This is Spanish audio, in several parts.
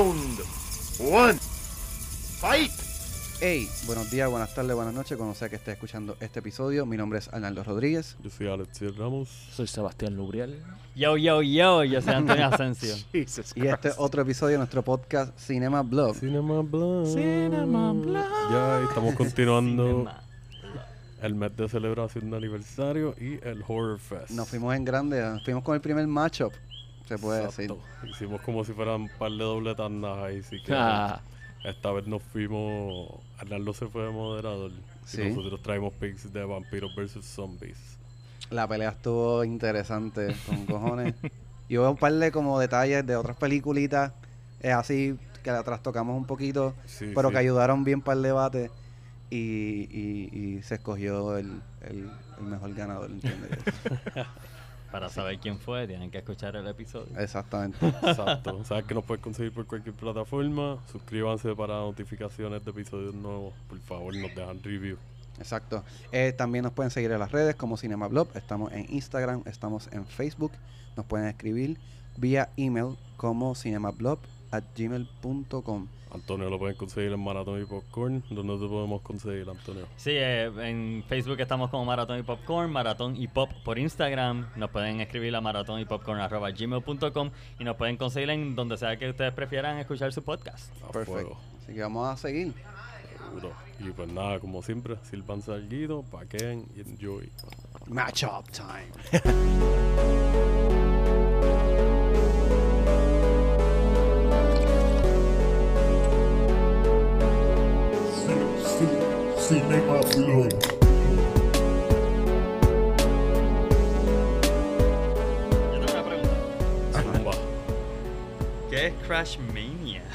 Round one. Fight. Hey, buenos días, buenas tardes, buenas noches, cuando sea que esté escuchando este episodio. Mi nombre es Arnaldo Rodríguez. Yo soy Alex Ramos. Soy Sebastián Lubriel. Yo, yo, yo, yo soy Antonio Asensio. Jesus Y este Christ. otro episodio de nuestro podcast Cinema Blog. Cinema Blog. Cinema Blog. Ya estamos continuando el mes de celebración de aniversario y el Horror Fest. Nos fuimos en grande, nos fuimos con el primer matchup, se puede decir. Exacto. Hicimos como si fueran un par de doble tandas ahí, así que Ah, esta vez nos fuimos. Arnaldo se fue de moderador. Sí. Y nosotros traemos picks de vampiros versus zombies. La pelea estuvo interesante, con cojones. Y hubo un par de como detalles de otras peliculitas, eh, así que la trastocamos un poquito, Sí, pero sí. que ayudaron bien para el debate. Y, y, y se escogió el, el, el mejor ganador, ¿entiendes? Para saber quién fue, tienen que escuchar el episodio. Exactamente. Exacto. Sabes que nos puedes conseguir por cualquier plataforma. Suscríbanse para notificaciones de episodios nuevos. Por favor, nos dejan review. Exacto. Eh, también nos pueden seguir en las redes como Cinema Blog. Estamos en Instagram, estamos en Facebook. Nos pueden escribir vía email como cinemablog at gmail.com. Antonio lo pueden conseguir en Maratón y Popcorn. ¿Dónde te podemos conseguir, Antonio? Sí, eh, en Facebook estamos como Maratón y Popcorn, Maratón y Pop por Instagram. Nos pueden escribir a maratón y popcorn arroba gmail.com y nos pueden conseguir en donde sea que ustedes prefieran escuchar su podcast. Perfecto. Así que vamos a seguir. Seguro. Y pues nada, como siempre, sirvanse al guido, paquen y enjoy. Matchup time. Cinema Blog. Yo tengo una pregunta. Zumba. ¿Qué es Crash Mania?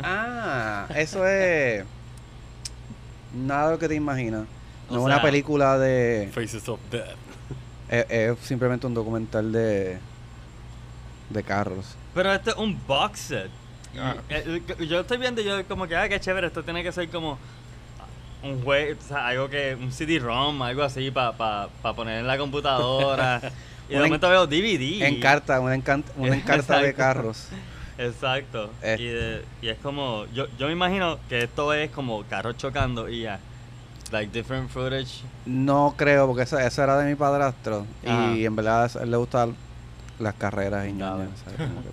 Ah, eso es. Nada de lo que te imaginas. No O es una sea- película de. Faces of Death. Es, es simplemente un documental de. de carros. Pero esto es un box set. Y, Ah. eh, eh, yo estoy viendo y yo como que, ah, qué chévere, esto tiene que ser como un juego, o sea, algo que, un CD-ROM, algo así para pa, pa poner en la computadora. y de momento veo DVD. Encarta, una, encan- una encarta de carros. Exacto. Eh. Y, de- y es como, yo, yo me imagino que esto es como carros chocando y ya. Like different footage. No creo, porque esa, esa era de mi padrastro. Ajá. Y en verdad a él le gustan las carreras que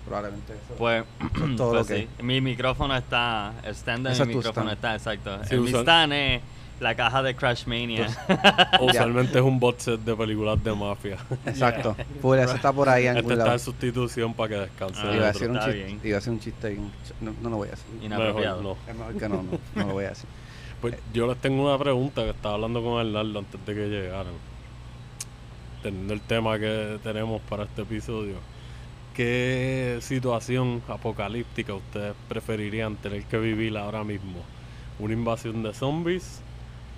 probablemente eso. Pues, es todo pues lo que- sí. Mi micrófono está, el stand de Ese mi es tu micrófono stand. está, exacto. Sí, el mi usa- stand es la caja de Crash Mania. Usualmente es un bot set de películas de mafia. Exacto. Full, eso está por ahí en Este algún está lado. en sustitución para que descanse. Ah, el Iba a otro. decir un está chiste. bien. Iba a decir un chiste. y un ch- No, no lo voy a decir. Inapropiado. Mejor no. Es mejor que no, no, no lo voy a decir. Pues yo les tengo una pregunta que estaba hablando con Arnaldo antes de que llegaran. Teniendo el tema que tenemos para este episodio. ¿Qué situación apocalíptica ustedes preferirían tener que vivir ahora mismo? ¿Una invasión de zombies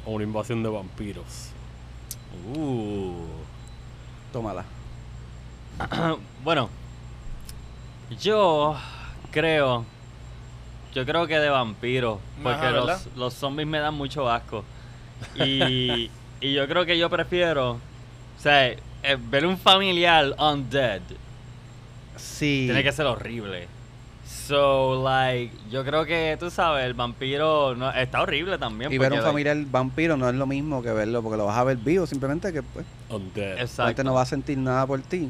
o una invasión de vampiros? Uh. Tómala. bueno, yo creo, yo creo que de vampiros, porque los, los zombies me dan mucho asco. Y, y yo creo que yo prefiero, o sea, eh, ver un familiar undead Sí. tiene que ser horrible. So, like, yo creo que, tú sabes, el vampiro no, está horrible también. Y ver un like, familiar vampiro no es lo mismo que verlo, porque lo vas a ver vivo, simplemente que pues, Undead. Exacto. no va a sentir nada por ti.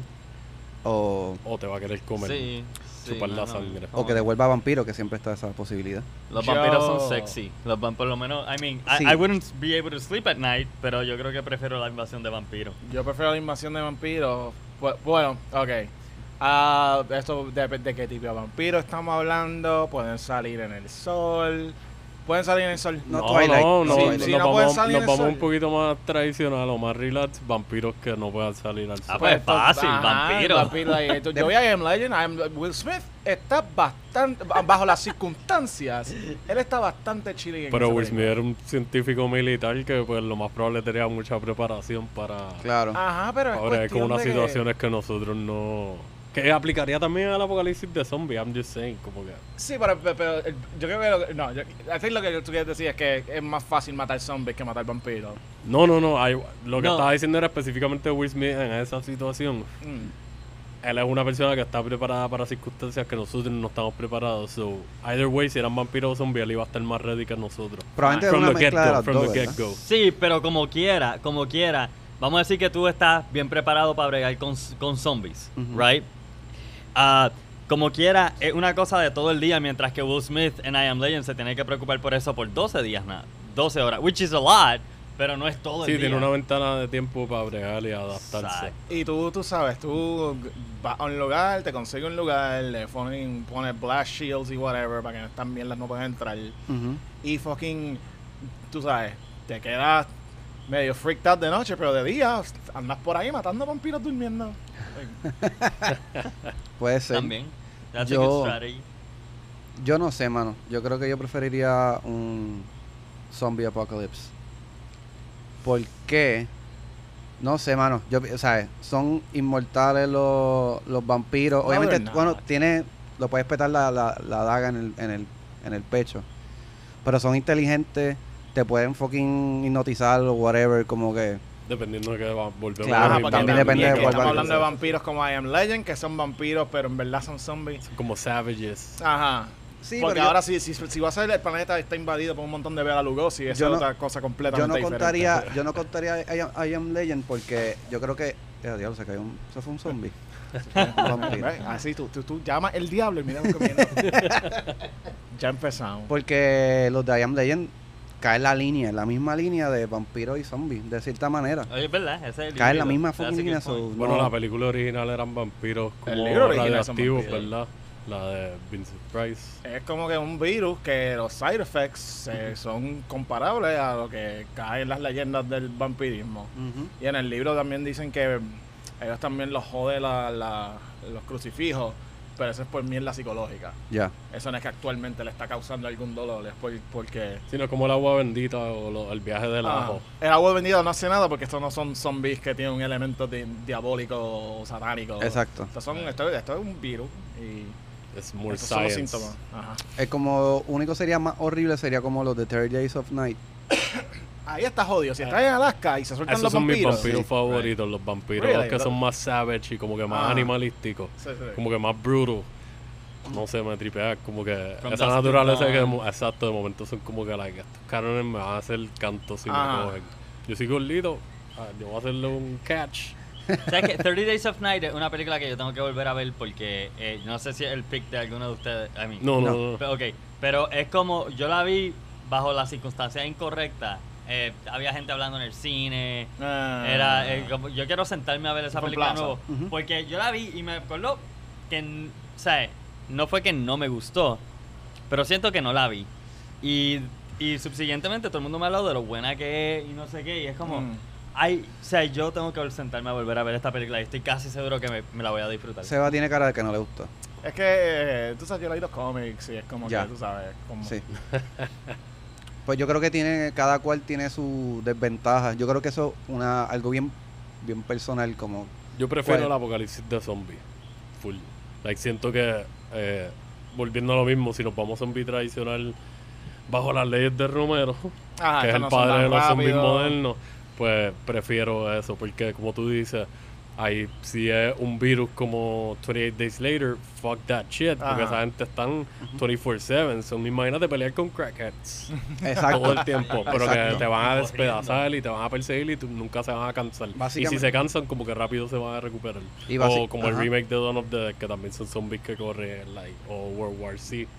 O, O te va a querer comer. Sí, sí, chupar no, la no. sangre. o que devuelva vampiro, que siempre está esa posibilidad. Los Yo- vampiros son sexy. Los vam- por lo menos, I mean, I, Sí. I wouldn't be able to sleep at night, pero yo creo que prefiero la invasión de vampiros. yo prefiero la invasión de vampiros. Bu- Bueno, ok. Ah, esto depende de qué tipo de vampiro estamos hablando. Pueden salir en el sol. Pueden salir en el sol. No, No, Twilight. no, no, Sí, nos sí, no vamos, pueden salir nos en vamos sol. un poquito más tradicional o más relax, vampiros que no puedan salir al sol. Ah, pues fácil, vampiro. vampiro ahí. Entonces, yo voy a I Am Legend. I Am- Will Smith está bastante. Bajo las circunstancias, él está bastante chile en Pero Will Smith era un científico militar que pues lo más probable tenía mucha preparación para, Claro. Ajá, pero es para bregar con unas que- situaciones que nosotros no, Que aplicaría también al apocalipsis de zombies, I'm just saying, como que... Sí, pero, pero- pero, yo creo que... lo que- No, yo, I think lo que tú quieres decir es que es más fácil matar zombies que matar vampiros. No, no, no, hay- lo que No. estaba diciendo era específicamente Will Smith en esa situación. Mm. Él es una persona que está preparada para circunstancias que nosotros no estamos preparados. So, either way, si eran vampiros o zombies, él iba a estar más ready que nosotros. Probablemente From una the mezcla de get-go, las from dos, the ¿verdad? get-go. Sí, pero como quiera, como quiera, vamos a decir que tú estás bien preparado para bregar con, con zombies, Ujú. right? Ah, como quiera, es una cosa de todo el día, mientras que Will Smith en I Am Legend se tiene que preocupar por eso por 12 días, nada, 12 horas, which is a lot, pero no es todo Sí, el día. tiene una ventana de tiempo para bregar y adaptarse. Exacto. Y tú, tú sabes, tú vas a un lugar, te consigues un lugar, le ponen, pones blast shields y whatever para que estas mierdas no puedan entrar. Y fucking, tú sabes, te quedas medio freaked out de noche, pero de día andas por ahí matando vampiros durmiendo. Puede ser. También. That's a Yo- good strategy. Yo no sé, mano. Yo creo que yo preferiría un zombie apocalypse. ¿Por qué? No sé, mano. Yo, sea, son inmortales los, los vampiros. No, Obviamente, bueno, tiene, lo puedes petar la, la, la daga en el, en, el, en el pecho. Pero son inteligentes, te pueden fucking hipnotizar o whatever, como que... Dependiendo de que va, volvemos Claro, a también depende de cuál Estamos hablando de vampiros como I Am Legend, que son vampiros, pero en verdad son zombies. Como savages. Ajá. Sí, Porque pero yo- ahora si, si, si va a ser el planeta está invadido por un montón de Bela Lugosi, eso Yo es no- otra cosa yo completamente no diferente. contaría yo no contaría I Am, I Am Legend porque yo creo que eh, diablo, se cayó un eso fue un zombie Un vampiro. Right? Así tú, tú, tú llamas el diablo y mira lo que viene. ya empezamos. porque los de I Am Legend caen la línea en la misma línea de vampiros y zombies de cierta manera Oye, es verdad, ese es el caen la misma fucking línea so, Bueno, no. la película original eran vampiros como El libro radioactivos. ¿verdad? La de Vincent Price. Es como que un virus que los side effects eh, son comparables a lo que cae en las leyendas del vampirismo. Y en el libro también dicen que ellos también los jode la, la- los crucifijos, pero eso es por mierda psicológica. ya Eso no es que actualmente le está causando algún dolor, es por- porque... Sino como el agua bendita o lo- el viaje del Ah, ajo. el agua bendita no hace nada porque estos no son zombies que tienen un elemento di- diabólico o satánico. exacto Estos son, esto, esto es un virus y Es more estos son los síntomas. Ajá. es como único sería más horrible sería como los de 30 Days of Night Ahí está jodido. Si estás en Alaska y se sueltan Esos los son mis vampiros. Sí. favoritos, los vampiros Really? que son más savage y como que más Ah. animalísticos. Sí, sí. Como que más brutal. No sé, me tripea como que From esa naturaleza que de exacto, de momento son como que like, estos cánones me van a hacer canto si Ajá. me cogen. Yo soy gordito, ah, yo voy a hacerle un catch. ¿Sabes qué? 30 Days of Night es una película que yo tengo que volver a ver porque eh, no sé si es el pick de alguno de ustedes. I mean, No, no, No. no. Pero, ok, pero es como, yo la vi bajo las circunstancias incorrectas. Eh, había gente hablando en el cine. Ah. Era, eh, como- yo quiero sentarme a ver esa Fue en película de plaza. nuevo. Ujú. Porque yo la vi y me acuerdo que, n- o sea, no fue que no me gustó, pero siento que no la vi. Y, y subsiguientemente todo el mundo me ha hablado de lo buena que es y no sé qué. Y es como, Mm. ay, o sea, yo tengo que sentarme a volver a ver esta película y estoy casi seguro que me, me la voy a disfrutar. Seba tiene cara de que no le gustó Es que, eh, tú sabes, yo leí los cómics y es como Ya. que, tú sabes, como... sí pues yo creo que tiene cada cual tiene su desventaja yo creo que eso es una algo bien bien personal como Yo prefiero ¿Cuál? el apocalipsis de zombies. Full. Like, siento que, eh, volviendo a lo mismo, si nos vamos a zombie tradicional bajo las leyes de Romero, Ajá, que es el no padre de los zombies modernos, pues prefiero eso, porque como tú dices, ahí si es un virus como 28 Days Later, fuck that shit, porque esa gente están 24/7, so imagínate pelear con crackheads. Exacto. Todo el tiempo, pero que te van a despedazar y te van a perseguir y tú nunca se van a cansar. Y si se cansan, como que rápido se van a recuperar. Y o como el remake de Dawn of the Dead, que también son zombies que corren, like, o World War Z,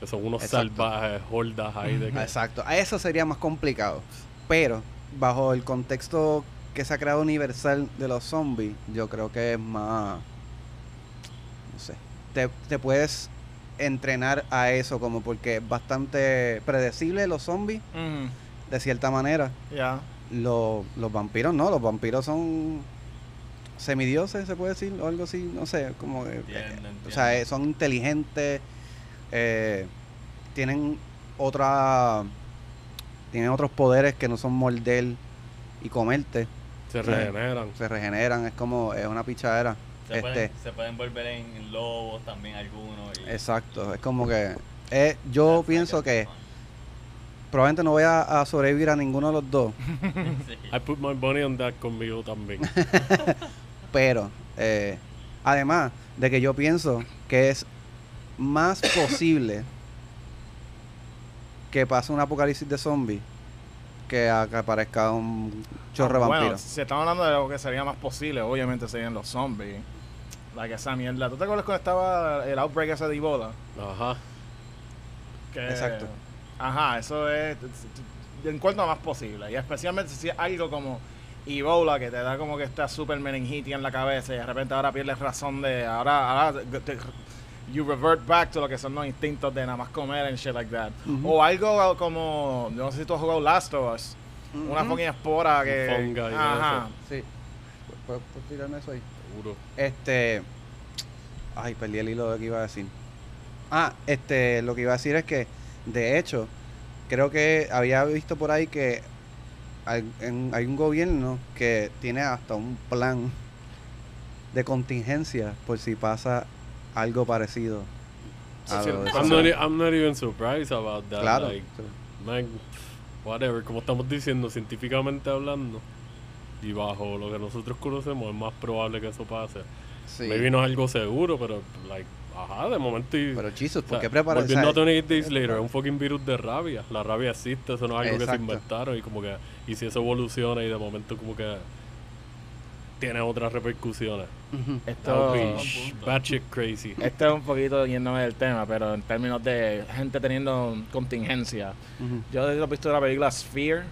que son unos Exacto. salvajes, hordas ahí de que... Exacto, a eso sería más complicado. Pero bajo el contexto que se ha creado universal de los zombies, yo creo que es más, no sé, te, te puedes entrenar a eso como porque es bastante predecible los zombies de cierta manera. Ya. Los, los vampiros no, los vampiros son semidioses, se puede decir, o algo así, no sé, como Entiendo, eh, o sea, eh, son inteligentes, eh, tienen otra, tienen otros poderes que no son morder y comerte, Se regeneran. se regeneran, es como, es una pichadera. Se, Este, pueden, se pueden volver en lobos también algunos. y- exacto, es como que eh, yo pienso que probablemente no voy a, a sobrevivir a ninguno de los dos, Sí. I put my money on that conmigo también. pero eh, además de que yo pienso que es más posible que pase un apocalipsis de zombies que a que aparezca un chorro de Ah, Bueno, si estamos hablando de lo que sería más posible, obviamente serían los zombies. Like esa mierda. ¿Tú te acuerdas cuando estaba el outbreak ese de Ebola? Ajá. Que- Exacto. Ajá, eso es. Encuentro más posible. Y especialmente si es algo como Ebola, que te da como que está super meningitis en la cabeza y de repente ahora pierdes razón de. Ahora, ahora te- you revert back to lo que son los instintos de nada más comer and shit like that. Ujú. O algo como. Yo no sé si tú has jugado Last of Us. Una Ujú. fucking espora que. Fungi y Ajá. Sí. ¿Puedo, puedo tirarme eso ahí? Seguro. Este. Ay, perdí el hilo de lo que iba a decir. Ah, este, lo que iba a decir es que, de hecho, creo que había visto por ahí que hay, en- hay un gobierno que tiene hasta un plan de contingencia por si pasa algo parecido. a Sí, lo de sí. I'm not, e- I'm not even surprised about that. Claro. Like, man, whatever, como estamos diciendo, científicamente hablando, y bajo lo que nosotros conocemos, es más probable que eso pase. Sí. Maybe no es algo seguro, pero, like, ajá, de momento. Y, Pero Jesus, o ¿por sea, qué preparar Volviendo a esa- 28 Days Later, es un fucking virus de rabia. La rabia existe, eso no es algo que se Exacto. inventaron. Y como que, y si eso evoluciona y de momento como que tiene otras repercusiones. That Esto. batshit crazy. Este es un poquito yéndome del tema, pero en términos de gente teniendo contingencia. Ujú. Yo he visto la película Sphere.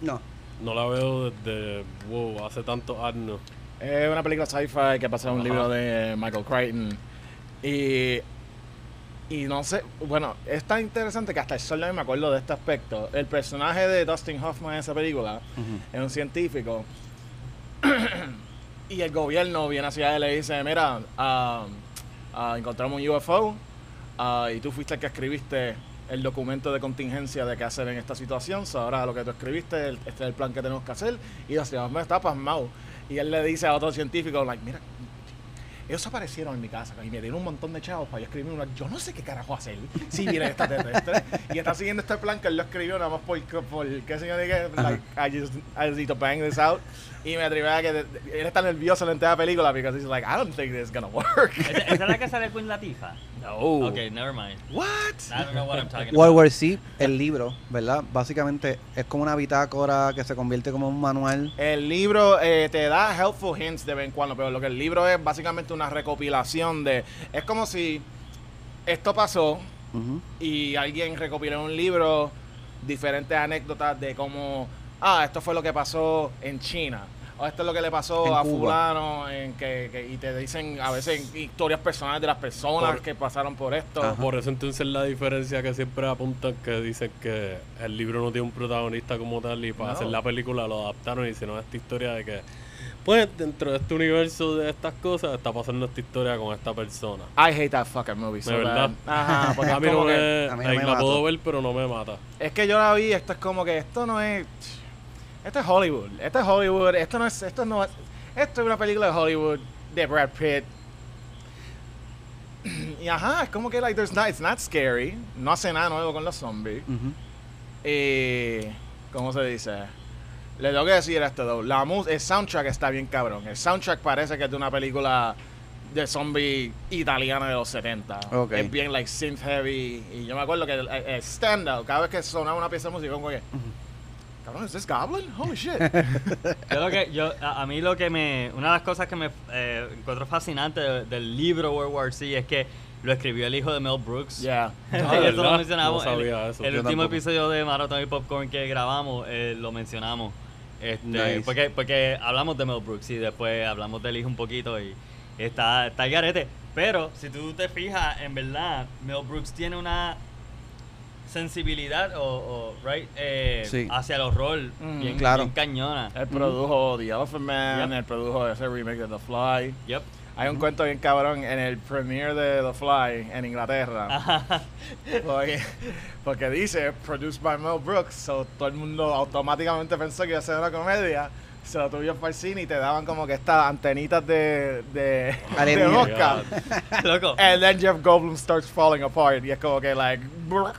No. No la veo desde, wow, hace tantos años. Es una película sci-fi que pasa en un Ajá. libro de Michael Crichton. Y, y no sé, bueno, es tan interesante que hasta el sol hoy me acuerdo de este aspecto. El personaje de Dustin Hoffman en esa película es un científico. Y el gobierno viene hacia él y le dice, mira, ah, ah, encontramos un UFO ah, y tú fuiste el que escribiste el documento de contingencia de qué hacer en esta situación. So, ahora lo que tú escribiste, el- este es el plan que tenemos que hacer. Y Dustin Hoffman está pasmado. Y él le dice a otro científico, like, mira, ellos aparecieron en mi casa y me dieron un montón de chavos para yo escribir una. Yo no sé qué carajo hacer si viene extraterrestre. y está siguiendo este plan que él lo escribió nada más por, por qué señor dije, like, I just, I need to bang this out. Y me atreví a que él está nervioso en la entera película because he's like, I don't think this is gonna work. ¿Esa esa es la que sale Queen Latifah? no. Ok, never mind. What? I don't know what I'm talking World about. War Z, el libro, ¿verdad? Básicamente es como una bitácora que se convierte como un manual. El libro eh, te da helpful hints de vez en cuando, pero lo que el libro es básicamente una recopilación de. Es como si esto pasó, y alguien recopiló en un libro diferentes anécdotas de cómo, ah, esto fue lo que pasó en China, o esto es lo que le pasó En a Cuba. fulano, en que, que- y te dicen a veces historias personales de las personas Por- que pasaron por esto. Ajá. Por eso entonces la diferencia que siempre apuntan que dicen que el libro no tiene un protagonista como tal y para No. hacer la película lo adaptaron y hicieron esta historia de que pues dentro de este universo de estas cosas está pasando esta historia con esta persona. I hate that fucking movie. so De verdad. bad. Ajá, porque a mí no que- me, a mí no like, me la puedo ver pero no me mata. Es que yo la vi, esto es como que esto no es. Esto es Hollywood. Esto es Hollywood. Esto no es. Esto no es. Esto es una película de Hollywood de Brad Pitt. Y ajá, es como que like there's not, it's not scary. No hace nada nuevo con los zombies. Ujú. Y ¿cómo se dice? Le tengo que decir esto. La el soundtrack está bien cabrón. El soundtrack parece que es de una película de zombie italiana de los 70. Ok. Es bien like synth heavy. Y yo me acuerdo que el, el- el standout, cada vez que sonaba una pieza de música, como que. Cabrón, ¿es this Goblin? Holy shit. Yo lo que, yo, a, a mí lo que me, una de las cosas que me eh, encuentro fascinante de- del libro World War Z es que lo escribió el hijo de Mel Brooks. yeah. Ah, eso lo mencionamos. No el- sabía eso. El, Yo último tampoco. episodio de Marathon y Popcorn que grabamos eh, lo mencionamos. Este, Nice. porque, porque hablamos de Mel Brooks y después hablamos del hijo un poquito y está, está el garete. Pero si tú te fijas, en verdad, Mel Brooks tiene una sensibilidad o, o, right, eh, Sí. hacia el horror Mm, bien, claro. bien cañona. Él produjo The Elephant Man, Yep. él produjo ese remake de The Fly. Yep. Hay un cuento bien cabrón en el premiere de The Fly en Inglaterra. Porque, porque dice produced by Mel Brooks, so todo el mundo automáticamente pensó que iba a ser una comedia, Se lo tuvieron para el cine y te daban como que estas antenitas de, de, de mosca. Loco. And then Jeff Goldblum starts falling apart. Y es como que, like, brr.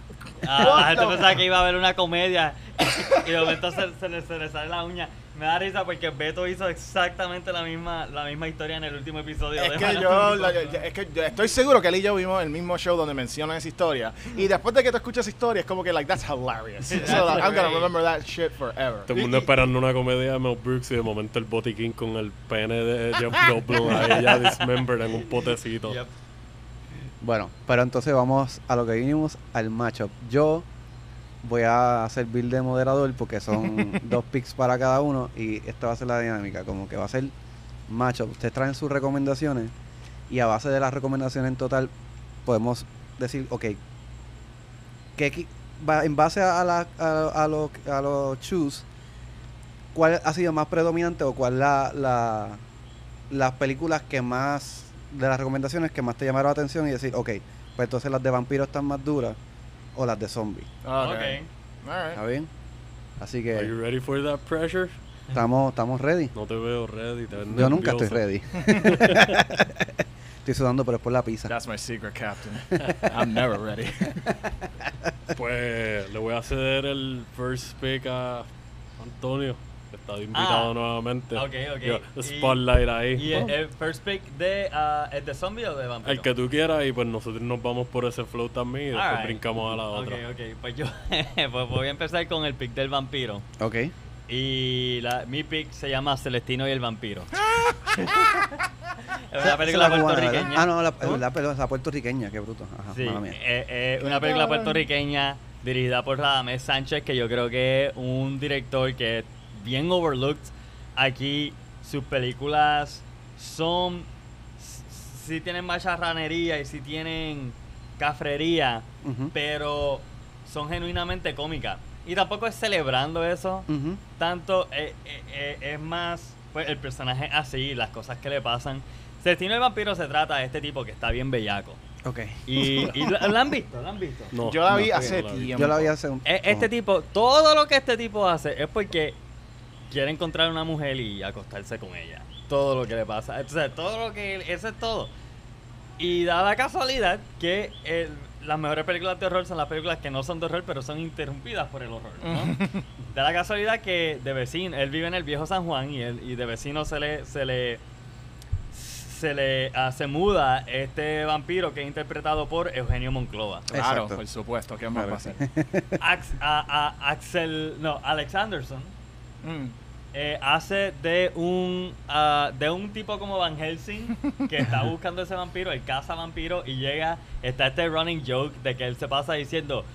Ah, la gente pensaba que iba a ver una comedia y de momento se, se le, se le sale la uña. Me da risa porque Beto hizo exactamente la misma, la misma historia en el último episodio. Es de que, yo, la- es que yo estoy seguro que él y yo vimos el mismo show donde mencionan esa historia. Y después de que tú escuchas esa historia, es como que, like, that's hilarious. That's so, like, I'm gonna remember that shit forever. Todo el mundo esperando una comedia de Mel Brooks y de momento el botiquín con el pene de Jeff Goldblum ahí ya dismembered en un potecito. Yep. Bueno, pero entonces vamos a lo que vinimos, al matchup. Yo voy a servir de moderador porque son dos picks para cada uno y esta va a ser la dinámica, como que va a ser matchup. Ustedes traen sus recomendaciones y a base de las recomendaciones en total podemos decir, ok, ¿qué equi- va- en base a, la, a, a los a los choose, ¿cuál ha sido más predominante o cuál la, la las películas que más de las recomendaciones que más te llamaron la atención y decir, ok, pues entonces las de vampiros están más duras o las de zombies. Okay. Ok. All ¿Está bien? Así Are que you ready for that pressure? estamos, estamos ready. No te veo ready. Te ves Yo nunca estoy ready. estoy sudando, pero es por la pizza. That's my secret, Captain. I'm never ready. Pues le voy a ceder el first pick a Antonio, está de invitado Ah, nuevamente. ok, ok. Yo, Y- spotlight ahí. ¿Y el, el first pick de, ah, es de zombie o de vampiro? El que tú quieras y pues nosotros nos vamos por ese flow también y después brincamos a la Ok, otra. ok. Pues yo pues voy a empezar con el pick del vampiro. Ok. Y la, mi pick se llama Celestino y el vampiro. es una película puertorriqueña. Ah, no, la, ¿Cómo? la, la, la puertorriqueña, qué bruto. Ajá, Sí, mala mía. eh, eh, una película puertorriqueña dirigida por Radamés Sánchez, que yo creo que es un director que es bien overlooked. Aquí sus películas son, si tienen macharranería y si tienen cafrería, pero son genuinamente cómicas. Y tampoco es celebrando eso, tanto eh, eh, eh, es más pues el personaje así, las cosas que le pasan. Celestino el vampiro se trata de este tipo que está bien bellaco. Ok. Y, y ¿la, la han visto? ¿La han visto? No, Yo la no, vi no hace la vi. tiempo. Yo la vi hace un... E- Este tipo, todo lo que este tipo hace es porque quiere encontrar una mujer y acostarse con ella. Todo lo que le pasa. Entonces, todo lo que... Eso es todo. Y da la casualidad que el- las mejores películas de horror son las películas que no son de horror, pero son interrumpidas por el horror. ¿no? da la casualidad que de vecino, él vive en el viejo San Juan y, él, y de vecino se le... Se le se le ah, se muda este vampiro que es interpretado por Eugenio Monclova. Claro, Exacto. por supuesto. ¿Qué más va a a- Axel, no, Alex Anderson Mm. Eh, hace de un ah, de un tipo como Van Helsing que está buscando ese vampiro, el caza vampiro y llega, está este running joke de que él se pasa diciendo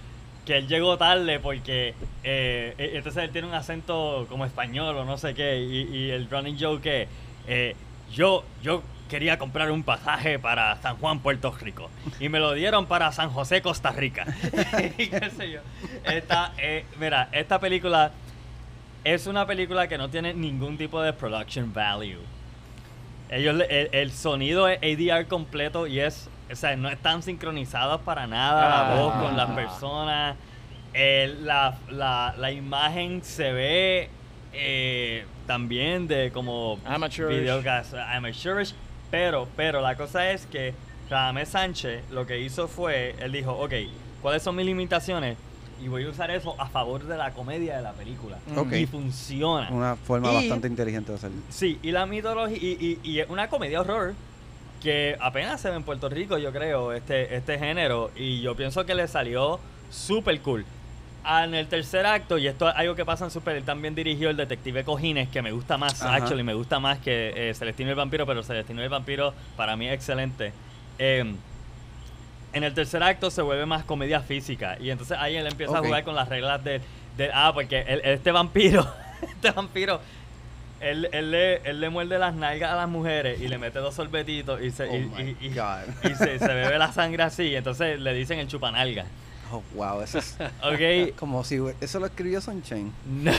que él llegó tarde porque eh, eh, entonces él tiene un acento como español o no sé qué y, y el running joke es eh, yo yo quería comprar un pasaje para San Juan, Puerto Rico y me lo dieron para San José, Costa Rica. y qué sé yo. Esta, eh, mira, esta película es una película que no tiene ningún tipo de production value. Ellos, el, el sonido es ADR completo y es, o sea, no están sincronizados para nada la Ah. voz con las personas. La, la, la imagen se ve eh, también de como videocast, amateurish, pero, pero la cosa es que Radamés Sánchez lo que hizo fue, él dijo, ok, ¿cuáles son mis limitaciones? Y voy a usar eso a favor de la comedia de la película. Ok. Y funciona. Una forma Y- bastante inteligente de hacerlo. Sí, y la mitología, y, y, y una comedia horror que apenas se ve en Puerto Rico, yo creo, este, este género, y yo pienso que le salió súper cool. En el tercer acto, y esto es algo que pasa en Super, él también dirigió el Detective Cojines, que me gusta más, Ajá. actually, me gusta más que eh, Celestino y el Vampiro, pero Celestino el Vampiro para mí es excelente. Em, en el tercer acto se vuelve más comedia física, y entonces ahí él empieza a jugar con las reglas de, de- ah, porque el- este vampiro, este vampiro él, él, le, él le muerde las nalgas a las mujeres y le mete dos sorbetitos y se, Oh y, y- y- y se, se bebe la sangre así. Entonces le dicen el chupanalga. Oh, wow, eso es ¿Ok? como si... Eso lo escribió Sunshine. No,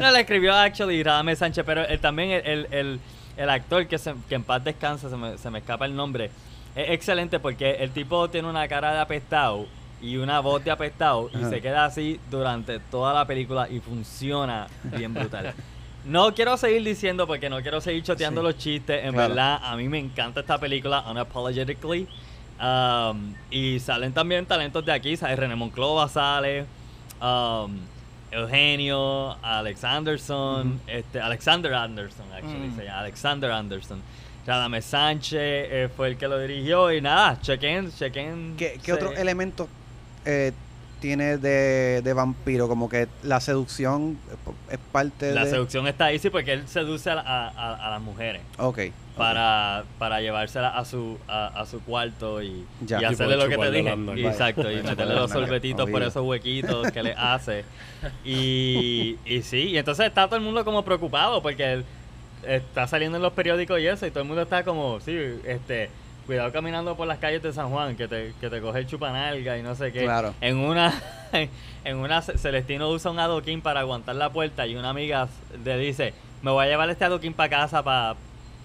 no, le escribió actually Radamés Sánchez, pero él, también el, el, el- el actor que, se- que en paz descansa, se me, se me escapa el nombre, es excelente porque el tipo tiene una cara de apestado y una voz de apestado y Ajá. se queda así durante toda la película y funciona bien brutal. No quiero seguir diciendo porque no quiero seguir choteando Sí, los chistes. En claro. verdad, a mí me encanta esta película, Unapologetically. Um, y salen también talentos de aquí. Sale René Monclova, sale. um, Eugenio, Alex Anderson, este, Alexander Anderson, actually, Mm. se llama Alexander Anderson. Radame Sánchez eh, fue el que lo dirigió y nada, chequen, chequen. ¿Qué, qué se- otro elemento eh, tiene de, de vampiro? Como que la seducción es parte La de... seducción está ahí, sí, porque él seduce a, la- a- a- a las mujeres. Ok. para, para llevársela a su a, a su cuarto y, Ya. y hacerle lo que te dije. Exacto, y meterle los sorbetitos por esos huequitos que le hace. Y, y sí, y entonces está todo el mundo como preocupado porque él está saliendo en los periódicos y eso, y todo el mundo está como, sí, este, cuidado caminando por las calles de San Juan, que te, que te coge el chupanalga y no sé qué. Claro. En una, en una Celestino usa un adoquín para aguantar la puerta y una amiga le dice, me voy a llevar este adoquín para casa para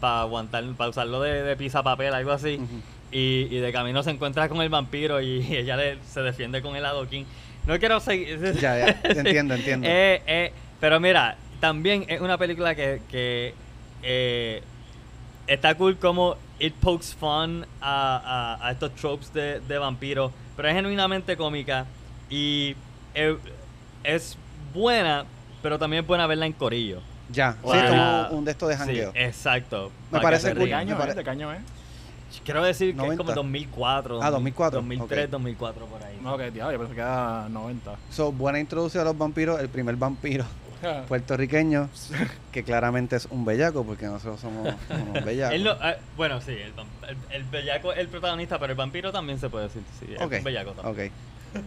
aguantar, para usarlo de, de pizza papel, algo así. Y, y de camino se encuentra con el vampiro y, ella le, se defiende con el adoquín. No quiero seguir. Ya, ya, entiendo, entiendo. Eh, eh, pero mira, también es una película que, que eh, está cool como it pokes fun a, a- a estos tropes de, de vampiros, pero es genuinamente cómica y eh, es buena, pero también es buena verla en corillo. Ya, sí, Para- como un de estos de Sí, jangueo. exacto. Me parece que se cool. ¿De año pare- es? ¿De qué año es? Quiero decir que 90. es como 2004. Ah, 2004, 2003, ok. 2004 por ahí. No, que diablo, yo pensé que era 90. So, buena introducción a los vampiros. El primer vampiro puertorriqueño, que claramente es un bellaco, porque nosotros somos unos bellacos. Él no- ah, bueno, sí, el, el, el bellaco es el protagonista, pero el vampiro también se puede decir. Sí, es Ok, un bellaco también.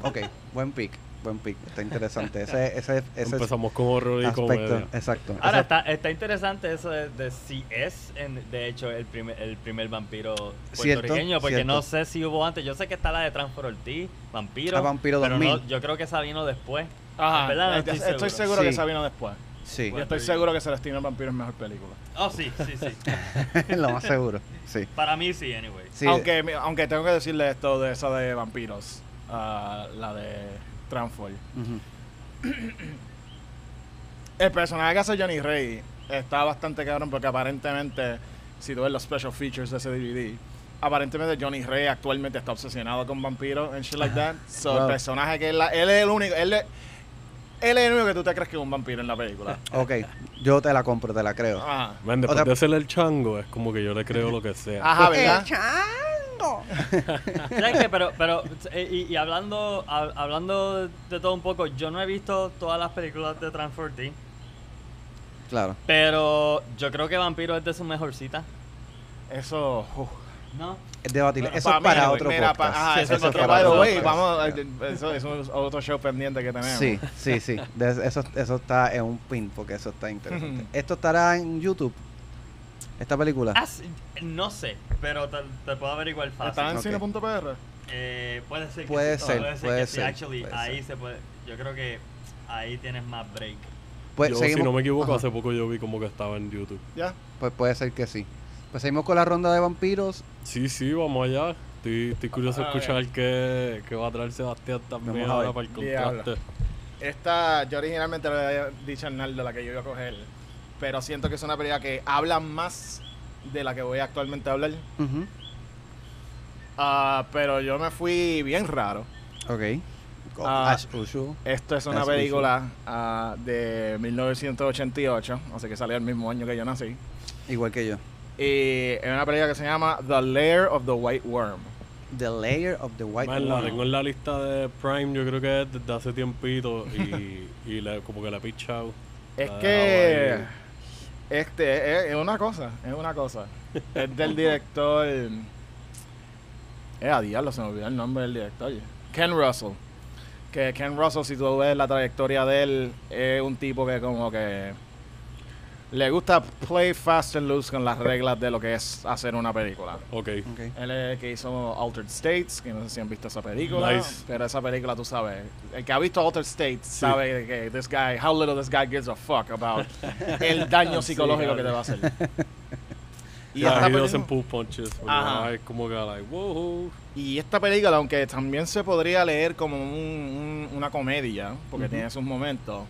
ok, ok, buen pick, buen pick, está interesante. Ese, ese, ese Empezamos con horror y aspecto, exacto. Ahora, está, está interesante eso de, de si es, en- de hecho, el primer, el primer vampiro Cierto, puertorriqueño, porque cierto. no sé si hubo antes. Yo sé que está la de Transfer Ortiz, Vampiro. Ah, Vampiro pero no- 2000. yo creo que esa vino después. Ajá, verdad estoy estoy, seguro. seguro que Sí. esa vino después. sí, estoy seguro que Celestino el Vampiro es mejor película. Oh, sí, sí, sí. lo más seguro, sí. Para mí sí, anyway. sí aunque, aunque tengo que decirle esto de esa de vampiros, ah, la de Transform. El personaje que hace Johnny Ray está bastante cabrón porque aparentemente, si tú ves los special features de ese DVD, aparentemente Johnny Ray actualmente está obsesionado con vampiros and shit like that. So, Wow. el personaje que él, la- él es el único, él es, él es el único que tú te crees que es un vampiro en la película. Ok, yo te la compro, te la creo. Ajá. Man, después Otra- de hacerle el chango, es como que yo le creo lo que sea. Ajá, ¿verdad? ¿Sabes qué? Pero, pero eh, y, y hablando, hab- hablando de todo un poco, yo no he visto todas las películas de Transfer Ortiz, Claro. pero yo creo que Vampiro es de su mejorcita. Eso. uf. ¿No? Es debatible. Bueno, eso pa' es mí, para güey, otro mira, pa- podcast. ajá, Sí, eso eso es otro. para way, vamos, a- eso, eso es otro show pendiente que tenemos. Sí, sí, sí. De- eso, eso está en un pin porque eso está interesante. ¿Esto estará en YouTube? ¿Esta película? Ah, no sé, pero te, te puedo averiguar fácil. ¿Está en Ok. cine.pr? Eh, puede ser que Puede sí, ser, puede ser puede que sí. ser, Actually, puede ahí ser. se puede. Yo creo que ahí tienes más break. Pues yo, si no me equivoco, Ajá. hace poco yo vi como que estaba en YouTube. ¿Ya? Pues puede ser que sí. Pues seguimos con la ronda de vampiros. Sí, sí, vamos allá. Estoy, estoy curioso de A escuchar qué, qué va a traer Sebastián también Vamos a ahora para el contraste. Esta, yo originalmente le había dicho a Arnaldo la que yo iba a coger, pero siento que es una película que habla más de la que voy a actualmente hablar. Ujú. Ah, pero yo me fui bien raro. Ok. Ah, Ash usual. Esto es una As película ah, de 1988, o sea que salió el mismo año que yo nací. Igual que yo. Y es una película que se llama The Lair of the White Worm. The Layer of the White Man, la Worm. tengo en la lista de Prime, yo creo que es desde hace tiempito y, y le, como que la he pichado. Es La que este es, es una cosa, es una cosa. es del director. Eh, a diablo, se me olvidó el nombre del director. Ken Russell. Que Ken Russell, si tú ves la trayectoria de él, es un tipo que como que le gusta play fast and loose con las reglas de lo que es hacer una película. Ok. Ok. Él es el que hizo Altered States, que no sé si han visto esa película, Nice. pero esa película tú sabes, el que ha visto Altered States sabe que this guy, how little this guy gives a fuck about el daño Sí, psicológico que te va a hacer. Y Yeah, esta, he doesn't película, pull punches. porque Ajá. Es como que, like, y esta película, aunque también se podría leer como un- un- una comedia, porque tiene sus momentos,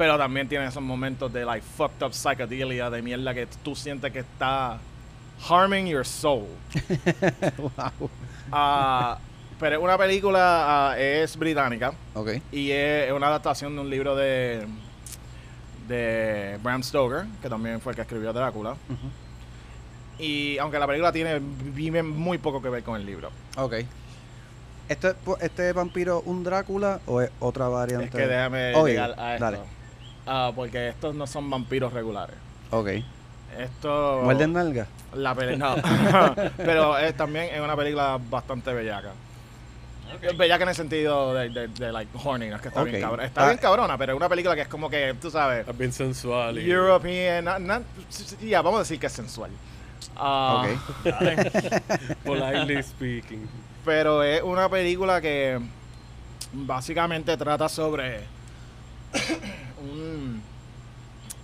Pero también tiene esos momentos de like fucked up psychedelia de mierda que tú sientes que está harming your soul. wow. Ah, pero es una película ah, es británica Ok. y es, una adaptación de un libro de de Bram Stoker, que también fue el que escribió Drácula. Y aunque la película tiene vive muy poco que ver con el libro. Ok. ¿Este, ¿Este vampiro un Drácula o es otra variante? Es que déjame Oye, llegar a esto. dale. Ah, porque estos no son vampiros regulares. Ok. Esto. ¿Muerden nalga? La peli- no. Pero es, también es una película bastante bellaca. Bellaca en el sentido de, de, de, like horny, no es que está bien cabrona. Está Ah. bien cabrona, pero es una película que es como que, tú sabes, Es bien sensual. Y, European, not- not- ya, vamos a decir que es sensual. Ah, Ok. Politely speaking. Pero es una película que básicamente trata sobre un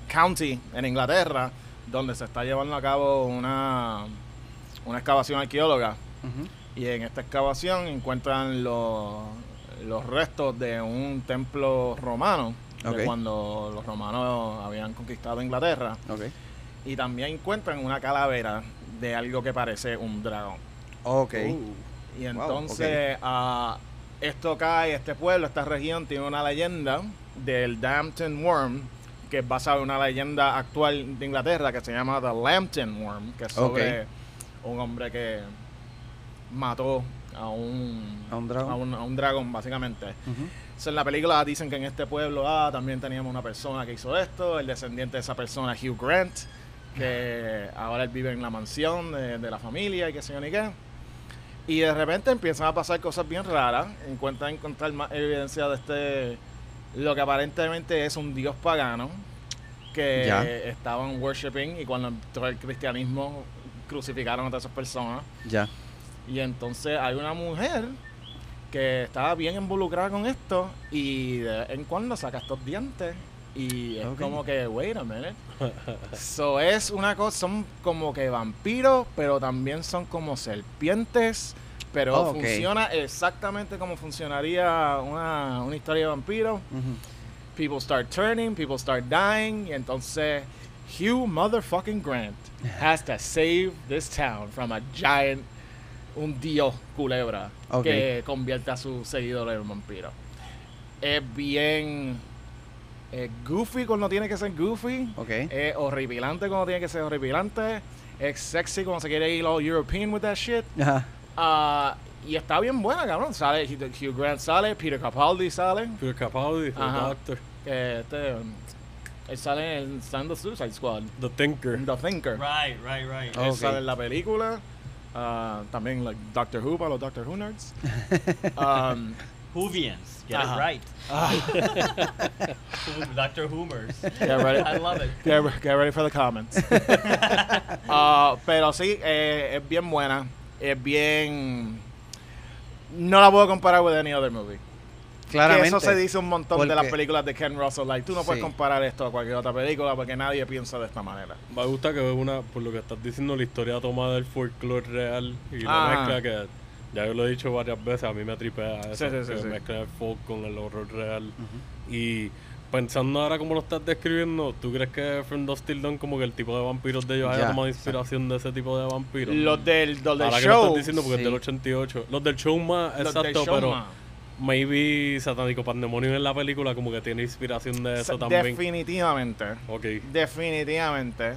county en Inglaterra donde se está llevando a cabo una, una excavación arqueóloga. Y en esta excavación encuentran los, los restos de un templo romano, de cuando los romanos habían conquistado Inglaterra. Y también encuentran una calavera de algo que parece un dragón. Ok. Y Wow, entonces ah, esto cae, este pueblo, esta región tiene una leyenda del Dampton Worm, que es basada en una leyenda actual de Inglaterra que se llama The Lambton Worm, que es sobre un hombre que mató a un, ¿A un dragón? a un, a un dragón, básicamente. So, en la película dicen que en este pueblo ah, también teníamos una persona que hizo esto, el descendiente de esa persona, Hugh Grant, que ahora él vive en la mansión de, de la familia y qué sé yo ni qué. Y de repente empiezan a pasar cosas bien raras, encuentran encontrar más evidencia de este, lo que aparentemente es un dios pagano, que Ya. estaban worshipping y cuando entró el cristianismo crucificaron a todas esas personas. Ya. Y entonces hay una mujer que estaba bien involucrada con esto y de vez en cuando saca estos dientes y es como que, wait a minute. so es una cosa, son como que vampiros, pero también son como serpientes, pero Oh, funciona exactamente como funcionaría una, una historia de vampiros. Ujú. People start turning, people start dying, y entonces Hugh motherfucking Grant has to save this town from a giant, un dios culebra que convierte a sus seguidores en vampiros. Es bien eh, goofy cuando tiene que ser goofy, es horripilante cuando tiene que ser horripilante, es sexy cuando se quiere ir all European with that shit. Ajá. Ah, y está bien buena, cabrón. Sale Hugh Grant sale, Peter Capaldi sale. Pero Capaldi, Ajá. Doctor, este él sale en Stand the Suicide Squad The Thinker. The Thinker Right, right, right. Él Ok. sale en la película ah, también like, Doctor Who para los Doctor Who nerds um, Whovians. Get Ajá. it right. ah, Dr. Hoomers. Get ready. I love it. get, get ready for the comments Ah, pero sí eh, es bien buena es bien no la puedo comparar with any other movie Claramente. Que eso se dice un montón de las películas de Ken Russell like tú no puedes Sí. comparar esto a cualquier otra película porque nadie piensa de esta manera Me gusta que una, por lo que estás diciendo, la historia tomada del folclore real y la Ajá. mezcla que, ya yo lo he dicho varias veces, a mí me tripea eso, Sí, sí, sí, que sí. mezcla el folk con el horror real. Y pensando ahora como lo estás describiendo, ¿tú crees que From Dust Till Dawn como que el tipo de vampiros de ellos haya Ya, tomado inspiración de ese tipo de vampiros? los del, los del ahora que lo estás diciendo porque Sí. es del 88. Los del show más, los del exacto, show, pero ma. maybe Satánico Pandemonium en la película como que tiene inspiración de eso también. Definitivamente. Ok. Definitivamente.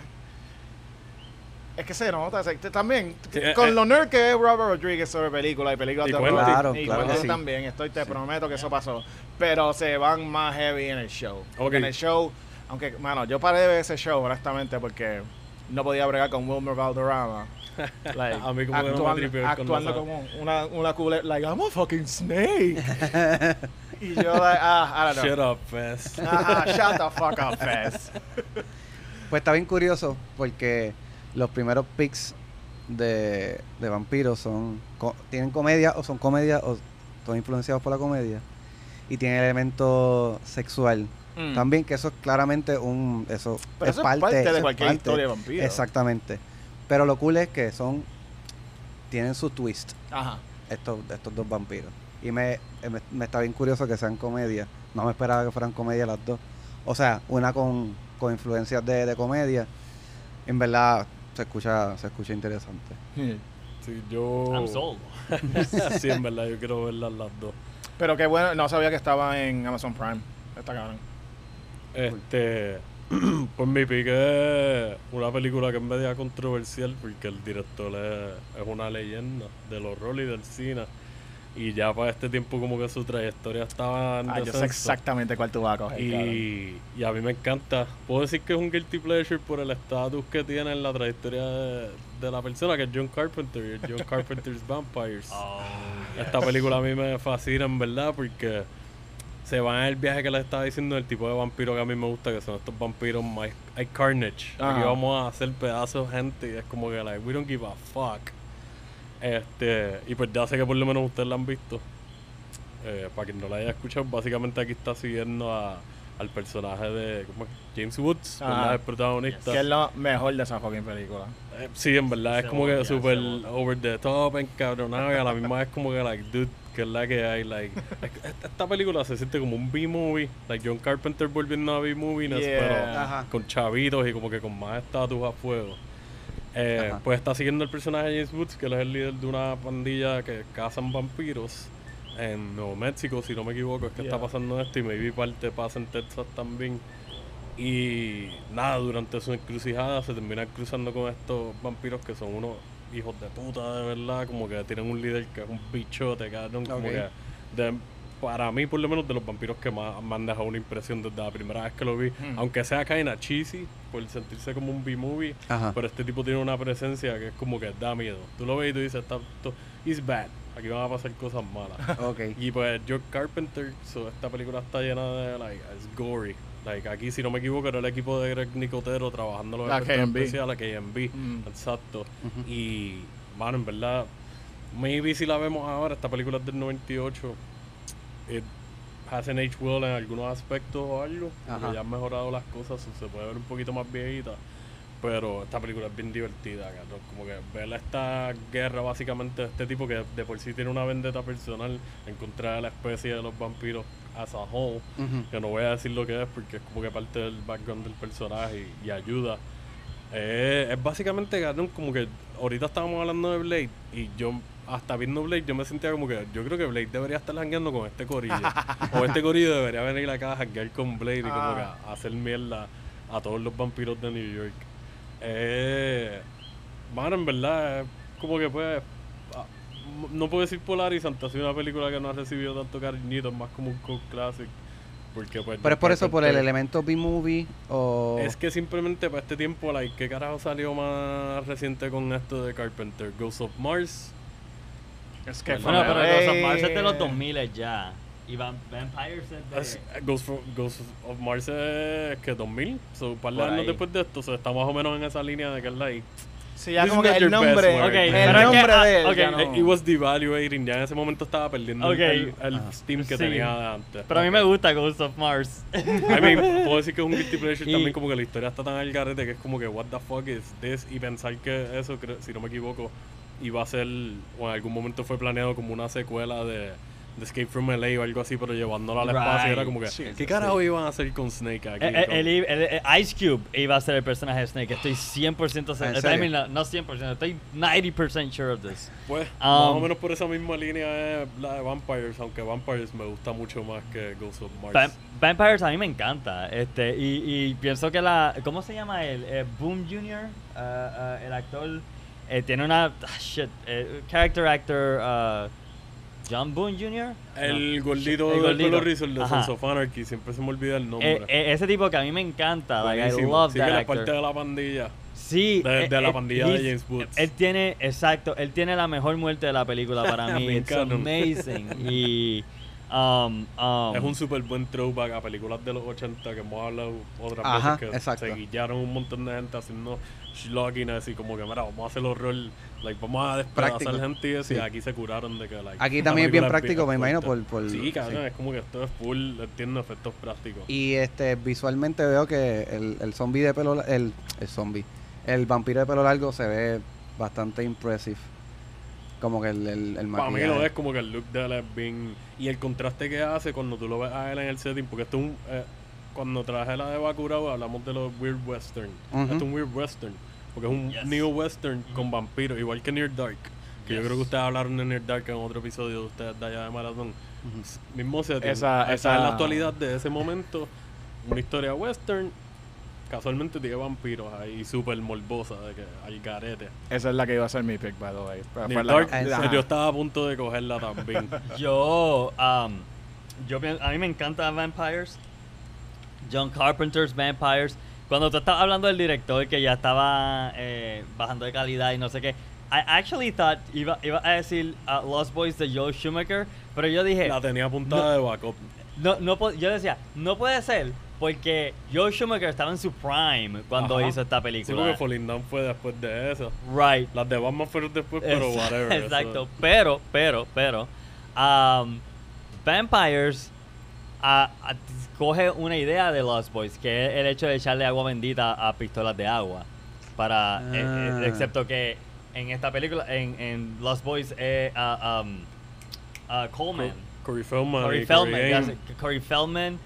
Es que se nota. se- también, Sí, eh, con eh. lo nerd que es Robert Rodriguez sobre películas y películas Y de Quentin. horror. Claro, y claro sí. también. Estoy, te prometo que eso pasó. Pero se van más heavy en el show. Porque Ok. En el show, aunque, mano, yo paré de ver ese show, honestamente, porque no podía bregar con Wilmer Valderrama. Like, A mí como que no me actuando, actuando como una, una culebra, like, I'm a fucking snake. y yo, like, ah, I don't know. Shut up, Fez. Ah, shut the fuck up, Fez. Pues está bien curioso porque los primeros picks de, de vampiros son co- tienen comedia o son comedia o son influenciados por la comedia y tienen elemento sexual Mm. también que eso es claramente un eso Pero es eso es parte, parte de eso cualquier parte. historia de vampiro. exactamente pero lo cool es que son tienen su twist Ajá. estos estos dos vampiros y me, me, me está bien curioso que sean comedia no me esperaba que fueran comedia las dos O sea, una con, con influencias de, de comedia. En verdad, se escucha, se escucha interesante. Sí, yo. I'm sold. sí, en verdad, yo quiero verlas las dos. Pero qué bueno, no sabía que estaba en Amazon Prime. Está cabrón. Este. Pues mi pique es una película que es media controversial porque el director es, es una leyenda del horror y del cine. Y ya para este tiempo, como que su trayectoria estaba en Ah, yo sé exactamente cuál tú vas a coger. Y, y a mí me encanta. Puedo decir que es un guilty pleasure por el estatus que tiene en la trayectoria de, de la persona, que es John Carpenter, y John Carpenter's Vampires. Oh, Esta película a mí me fascina, en verdad, porque se va en el viaje que les estaba diciendo del tipo de vampiro que a mí me gusta, que son estos vampiros más... Hay carnage. Aquí vamos a hacer pedazos gente y es como que, like, we don't give a fuck. Este, y pues ya sé que por lo menos ustedes la han visto. Eh, para quien no la haya escuchado, básicamente aquí está siguiendo a, al personaje de ¿cómo es? James Woods. ¿verdad? el protagonista. Que es lo mejor de esa fucking película. Eh, sí, en verdad es como que cebolla. over the top, encabronado y a la misma vez como que, like, dude, que es la que hay, like... es esta, esta película se siente como un B-movie, like John Carpenter volviendo a B-movie, Yeah. pero Ajá. con chavitos y como que con más estatus a fuego. Eh, pues está siguiendo el personaje de James Woods, que él es el líder de una pandilla que cazan vampiros en Nuevo México, si no me equivoco, es que está pasando esto y maybe parte pasa en Texas también. Y nada, durante su encrucijada se termina cruzando con estos vampiros que son unos hijos de puta, de verdad, como que tienen un líder que es un bichote, cabrón, como que de- para mí por lo menos de los vampiros que más me han dejado una impresión desde la primera vez que lo vi, Hmm. aunque sea kinda cheesy, por sentirse como un B-movie, pero este tipo tiene una presencia que es como que da miedo. Tú lo ves y tú dices, está, esto- he's bad, aquí van a pasar cosas malas. Y pues George Carpenter, so, esta película está llena de, like, es gory. Like, aquí, si no me equivoco, era el equipo de Greg Nicotero trabajando los La KMB. especiales, KMB, Mm. exacto. Y, mano, en verdad, maybe si la vemos ahora, esta película es del 98, it hasn't aged well en algunos aspectos o algo, Ajá. porque ya han mejorado las cosas, se puede ver un poquito más viejita. Pero esta película es bien divertida, cabrón. Como que ver esta guerra básicamente de este tipo que de por sí tiene una vendetta personal en contra de la especie de los vampiros as a whole. Que no voy a decir lo que es porque es como que parte del background del personaje y, y ayuda. Eh, es básicamente, cabrón, como que ahorita estábamos hablando de Blade y yo hasta viendo Blade yo me sentía como que yo creo que Blade debería estar jangueando con este corillo. o este corillo debería venir acá a janguear con Blade y como que Ah. hacer mierda a todos los vampiros de New York. Eh, mano, en verdad, es como que pues. ah, No puedo decir polarizante, ha sido una película que no ha recibido tanto cariñito, es más como un cult classic. Porque pues. Pero es por eso, por el elemento B-movie o... Es que simplemente para este tiempo, like, ¿qué carajo salió más reciente con esto de Carpenter? Ghost of Mars. Es que Bueno, pero fue- Ghost of Mars es de los Eh, 2000 ya. Y Vam- Vampires es de... Ghost, of- Ghost of Mars es que 2000, so, un par de años después de esto, so, está más o menos en esa línea de que es like. Sí, ya This como que el nombre, work. Ok, el pero es que, nombre ah, de él ok, ya no- Eh, It was devaluating, ya en ese momento estaba perdiendo el- Ok. el, el Ajá. steam que Sí. tenía antes. Pero a mí me gusta Ghost of Mars. I mean, puedo decir que es un guilty pleasure Y- también como que la historia está tan al garete que es como que what the fuck is this y pensar que eso, creo- si no me equivoco, iba a ser o en algún momento fue planeado como una secuela de, de Escape from LA o algo así, pero llevándola al espacio Right. era como que Sí, ¿qué sí, carajo iban a hacer con Snake aquí? Eh, eh, el, el- el- Ice Cube iba a ser el personaje de Snake. Estoy 100% ¿En seguro. I mean, no, no 100%, estoy 90% sure of this. Pues, más o Um, menos por esa misma línea es la de Vampires, aunque Vampires me gusta mucho más que Ghost of Mars. Vam- Vampires a mí me encanta. Este, y, y pienso que la. ¿Cómo se llama él? Eh, Boom Jr., uh, uh, el actor. Eh, tiene una. ah, shit. eh, character actor. uh, John Boone Jr. el No. gordito El del gordito. pelo rizo, el de. Sons of Anarchy, siempre se me olvida el nombre. Eh, eh, ese tipo que a mí me encanta. Like, I love sí, that que la actor. parte de la pandilla. Sí, De- eh, de la pandilla de James Woods. Él tiene, exacto, él tiene la mejor muerte de la película para mí. It's amazing. y um, um, Es un súper buen throwback a películas de los 80 que hemos hablado otras Ajá, veces que exacto. se guillaron un montón de gente haciendo schlockiness y como que mira, vamos a hacer horror, like, vamos a despedazar gente y Sí. aquí se curaron de que like, Aquí también es bien práctico, me imagino, por- por- Sí, cabrón, sí. es como que esto es full, entiendo, efectos prácticos. Y este visualmente veo que el, el zombie de pelo el, el zombie, el vampiro de pelo largo se ve bastante impressive. Como que el, el, el Para mí lo es como que el look de él es bien... Y el contraste que hace cuando tú lo ves a él en el setting, porque esto es un... eh, cuando traje la de Bakurao hablamos de los Weird Western. Ujú. Esto es un Weird Western. Porque es un Yes. Neo Western con vampiros, igual que Near Dark. Que yo Yes. creo que ustedes hablaron de Near Dark en otro episodio de ustedes de allá de Maratón. Mismo setting. Esa- Esa, esa- es la actualidad de ese momento. Una historia western. Casualmente tiene vampiros ahí, súper morbosa, de que al garete. Esa es la que iba a ser mi pick, by the way. Fue la- Dark, Ajá. yo estaba a punto de cogerla también. Yo, um, yo a mí me encantan Vampires. John Carpenter's Vampires. Cuando tú estabas hablando del director que ya estaba eh, bajando de calidad y no sé qué, I actually thought iba, iba a decir uh, Lost Boys de Joe Schumacher, pero yo dije, la tenía apuntada de backup. no, no, yo decía, no puede ser porque Joe Schumacher estaba en su prime cuando Ajá. hizo esta Sí, película. porque Falling Down fue después de eso. right. Las de Batman fueron después, pero Exa- whatever. eso- Exacto, pero, pero, pero, um, Vampires ah, coge una idea de Lost Boys, que es el hecho de echarle agua bendita a pistolas de agua. Para, eh, eh, Ah. excepto que en esta película, en, en Lost Boys, es ah, um, ah, Coleman. Corey Feldman. Corey Feldman, sé, Corey Feldman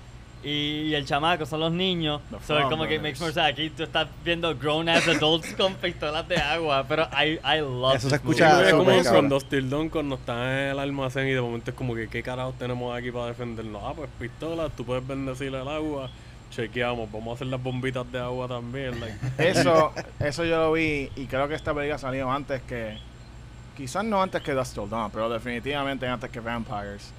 y el chamaco son los niños. The So, es como que makes more sense. Aquí tú estás viendo grown ass adults con pistolas de agua, pero I, I love Eso se escucha Sí, es como cuando Steel Dawn, cuando está en el almacén y de momento es como que qué carajos tenemos aquí para defendernos. Ah, pues pistolas, tú puedes bendecir el agua. Chequeamos, vamos a hacer las bombitas de agua también. like. Eso, eso yo lo vi y creo que esta película salió antes que. Quizás no antes que Dust Till Dawn, pero definitivamente antes que Vampires.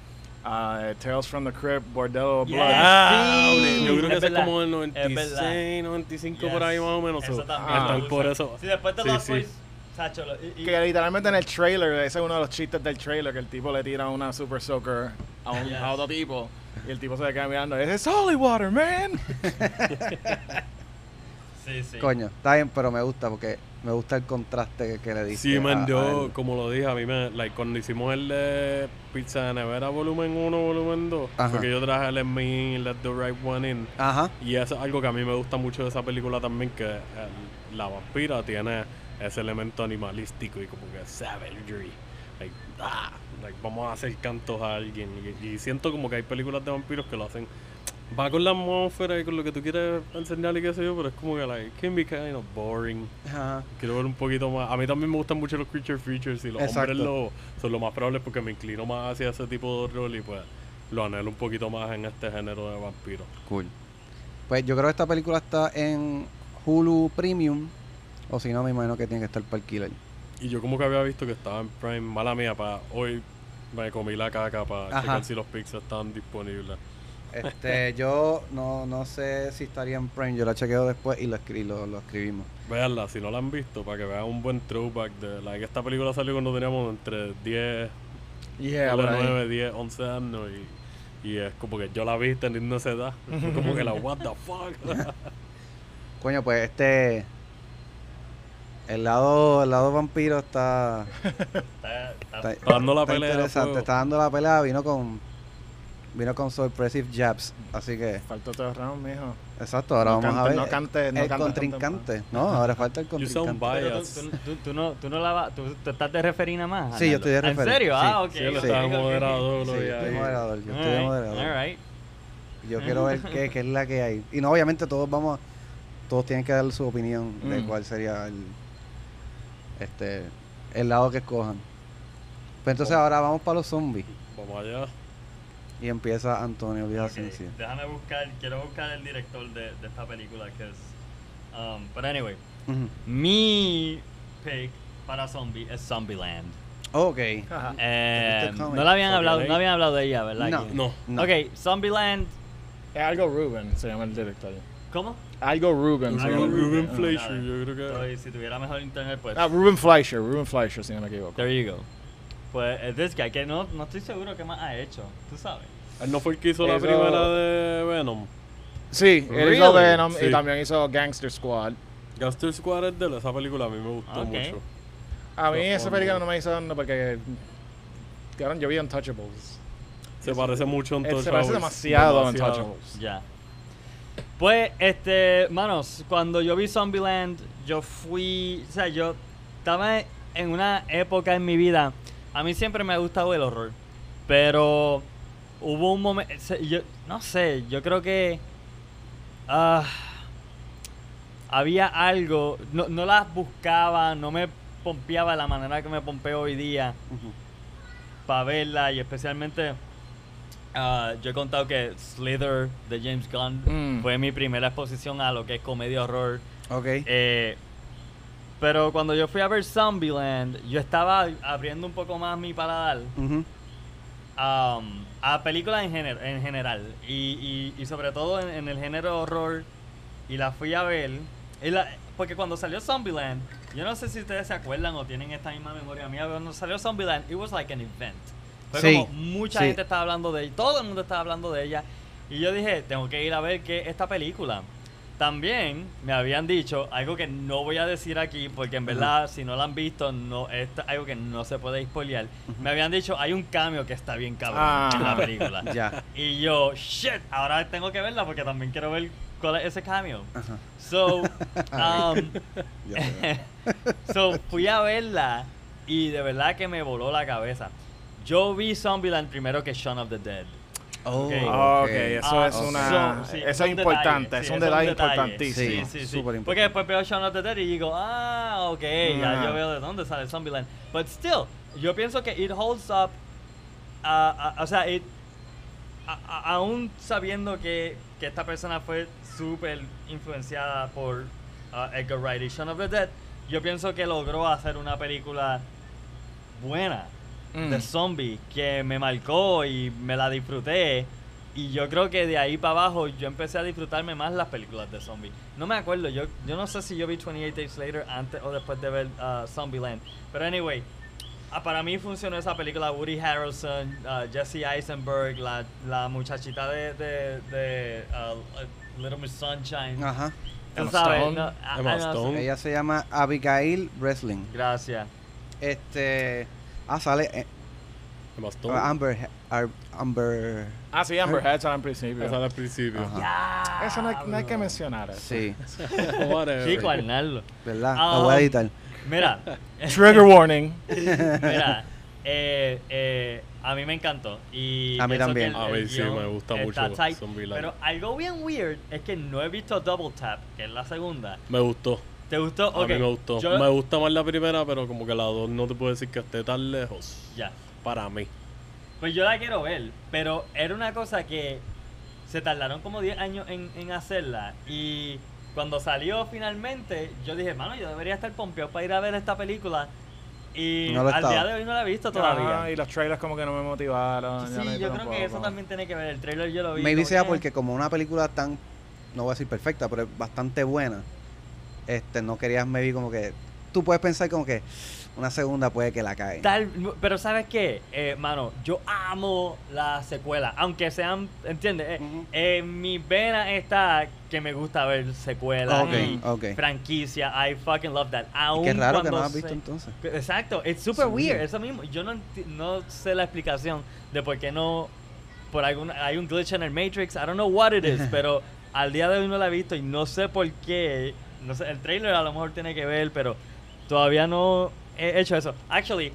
Ah, eh, Tales from the Crypt, Bordello of Yes. Blood. Ah, Sí, yo creo que es es como el es 96, verdad. 95 Yes. por ahí más o menos. Eso so, también me gusta. por eso. Sí, después de Sí, Lost sí. Boys, Sacho, lo- y- y- Que literalmente en el trailer, ese es uno de los chistes del trailer, que el tipo le tira una super soaker a, un, Yes. a otro tipo y el tipo se le queda mirando. Es holy water, man. sí, sí. Coño, está bien, pero me gusta porque me gusta el contraste que, que le diste. Sí, man, a- yo, como lo dije, a mí me, like, cuando hicimos el de Pizza de Nevera volumen 1, volumen 2, Ajá. fue que yo traje el Let Me In, Let the Right One In. Ajá. Y eso es algo que a mí me gusta mucho de esa película también, que el- la vampira tiene ese elemento animalístico y como que savagery. Like, ah, like, vamos a hacer cantos a alguien. Y, y siento como que hay películas de vampiros que lo hacen. Va con la atmósfera y con lo que tú quieres enseñar y qué sé yo, pero es como que, like, can be kind of boring. Ajá. Quiero ver un poquito más. A mí también me gustan mucho los creature features y los Exacto. hombres lobos son lo más probable porque me inclino más hacia ese tipo de rol y pues lo anhelo un poquito más en este género de vampiros. Cool. Pues yo creo que esta película está en Hulu Premium. O si no, me imagino que tiene que estar para alquiler. Y yo como que había visto que estaba en Prime, mala mía, para hoy me comí la caca para Ajá. checar si los Pixels estaban disponibles. Este, yo no, no sé si estaría en Prime. Yo la chequeo después y lo, escri lo, lo escribimos. Veanla, si no la han visto, para que vean un buen throwback de la que esta película salió cuando teníamos entre 10, Yeah, ponle por ahí. 9, 10, 11 años y, y es como que yo la vi teniendo esa edad. Como que la what the fuck. Coño, pues este. El lado, el lado vampiro está, Está- está- está, Está dando la está pelea interesante. Está dando la pelea. Vino con. Vino con sorpresive jabs. Así que. Faltó otro round, mijo. Exacto, ahora No vamos a ver. no cantes- no el contrincante. No, ahora falta el You sound contrincante. Pero tú, tú- tú- tú no, tú no la vas, tú, tú estás de referí nada más. Sí, yo estoy de ¿En referí, serio? sí. Ah, ok. Sí, él ok, estaba moderador Sí, yo estoy moderador. Yo estoy moderador. alright. Yo quiero ver qué, qué es la que hay. Y no, obviamente todos vamos, todos tienen que dar su opinión de Mm. cuál sería el, este, el lado que escojan. Pues entonces Oh. ahora vamos para los zombies. Vamos allá. Y empieza Antonio Ok, Villasencia. déjame buscar, quiero buscar el director de, de esta película que es... Um, but anyway, Ujú. mi pick para zombie es Zombieland. Ok. Eh, ¿Viste el no la habían hablado, no habían hablado de ella, ¿verdad? No. No. No. Ok, Zombieland, Es algo Ruben, se llama el director. ¿cómo? Algo Ruben. se Algo llama. Ruben Fleischer, yo creo que. Estoy- si tuviera mejor internet, pues... Ah, Ruben Fleischer, Ruben Fleischer, si no me equivoco. There you go. Pues es this guy, que no, no estoy seguro qué más ha hecho, tú sabes. Él no fue el que hizo la primera de Venom. Sí, él Really? hizo Venom Sí. y también hizo Gangster Squad. Gangster Squad es de él, esa película a mí me gustó Ok. mucho. A mí No, esa película no me hizo nada porque... Cabrón, yo vi Untouchables. Se parece mucho a Él se Untouchables. parece demasiado a Demasiado. Untouchables. Ya. Pues, este, manos, cuando yo vi Zombieland, yo fui, o sea, yo estaba en una época en mi vida, a mí siempre me ha gustado el horror, pero hubo un momento, yo no sé, yo creo que ah, había algo, no, no las buscaba, no me pompeaba de la manera que me pompeo hoy día para verla y especialmente ah, yo he contado que Slither de James Gunn Mm. fue mi primera exposición a lo que es comedia horror. Ok. Eh, pero cuando yo fui a ver Zombieland, yo estaba abriendo un poco más mi paladar Ujú. um, a películas en, gener- en general. Y, y- y sobre todo en, en el género horror y la fui a ver. Y la- porque cuando salió Zombieland yo no sé si ustedes se acuerdan o tienen esta misma memoria mía cuando salió Zombieland it was like an event. Fue Sí, como mucha sí. gente estaba hablando de ella todo el mundo estaba hablando de ella. Y yo dije tengo que ir a ver qué esta película también me habían dicho algo que no voy a decir aquí porque en verdad si no la han visto no es algo que no se puede spoilear. Me habían dicho hay un cambio que está bien cabrón Ah. en la película. Y yo, shit, ahora tengo que verla porque también quiero ver cuál es ese cambio. So, um, so fui a verla y de verdad que me voló la cabeza. Yo vi Zombieland primero que Shaun of the Dead. Oh, Ok. Ah, ok, ok. eso Ah, es una. So, sí, eso es importante, es un detalle importantísimo. Sí, sí, sí. súper importante. Porque después veo Shaun of the Dead y digo, ah, ok, ya yo veo de dónde sale Zombieland. But still, yo pienso que it holds up. ah, o sea, it, a- aún sabiendo que, que esta persona fue súper influenciada por ah, Edgar Wright y Shaun of the Dead, yo pienso que logró hacer una película buena Mm. de zombie que me marcó y me la disfruté. Y yo creo que de ahí para abajo yo empecé a disfrutarme más las películas de zombie. No me acuerdo, yo, yo no sé si yo vi 28 Days Later antes o después de ver uh, Zombieland. Pero anyway, ah, para mí funcionó esa película Woody Harrelson, uh, Jesse Eisenberg, la, la muchachita de, de, de uh, Little Miss Sunshine. Ajá. Tú Emma sabes, Stone. no, ah, Emma ah, Stone. Ella se llama Abigail Wrestling. Gracias. Este. Ah, sale. eh, Stone. Amber. Amber. Ah, sí, Amber Heard sale al principio. Esa al principio. Eso no hay, no hay que mencionar. Eso. Sí. Chico, Arnaldo. ¿verdad? Ah, Lo voy a editar. Mira. Trigger warning. Mira, eh, eh, a mí me encantó. Y A mí también. el- A mí sí, me gusta mucho tight. Pero algo bien weird es que no he visto Double Tap, que es la segunda. Me gustó. ¿Te gustó? A Ok, mí me gustó. yo- Me gusta más la primera, pero como que la dos no te puedo decir que esté tan lejos. Ya. Para mí. Pues yo la quiero ver, pero era una cosa que se tardaron como 10 años en, en hacerla. Y cuando salió finalmente, yo dije, mano, yo debería estar pompeado para ir a ver esta película. Y No al estaba. día de hoy no la he visto todavía. Ah, y los trailers como que no me motivaron. Sí, yo creo que eso también tiene que ver. El trailer yo lo vi. Sea que, porque como una película tan, no voy a decir perfecta, pero es bastante buena, este, no querías maybe como que, tú puedes pensar como que una segunda puede que la cae. Tal, pero ¿sabes qué? Eh, mano, yo amo las secuelas, aunque sean, ¿entiendes? Eh, mi vena está que me gusta ver secuelas Ok, y ok. franquicia. I fucking love that. Y Aun Qué raro que no has se- visto entonces. Exacto, it's super Sí. weird, eso mismo. Yo no, no sé la explicación de por qué no, por algún, hay un glitch en el Matrix, I don't know what it is, pero al día de hoy no la he visto y no sé por qué. No sé, el trailer a lo mejor tiene que ver, pero todavía no he hecho eso. Actually,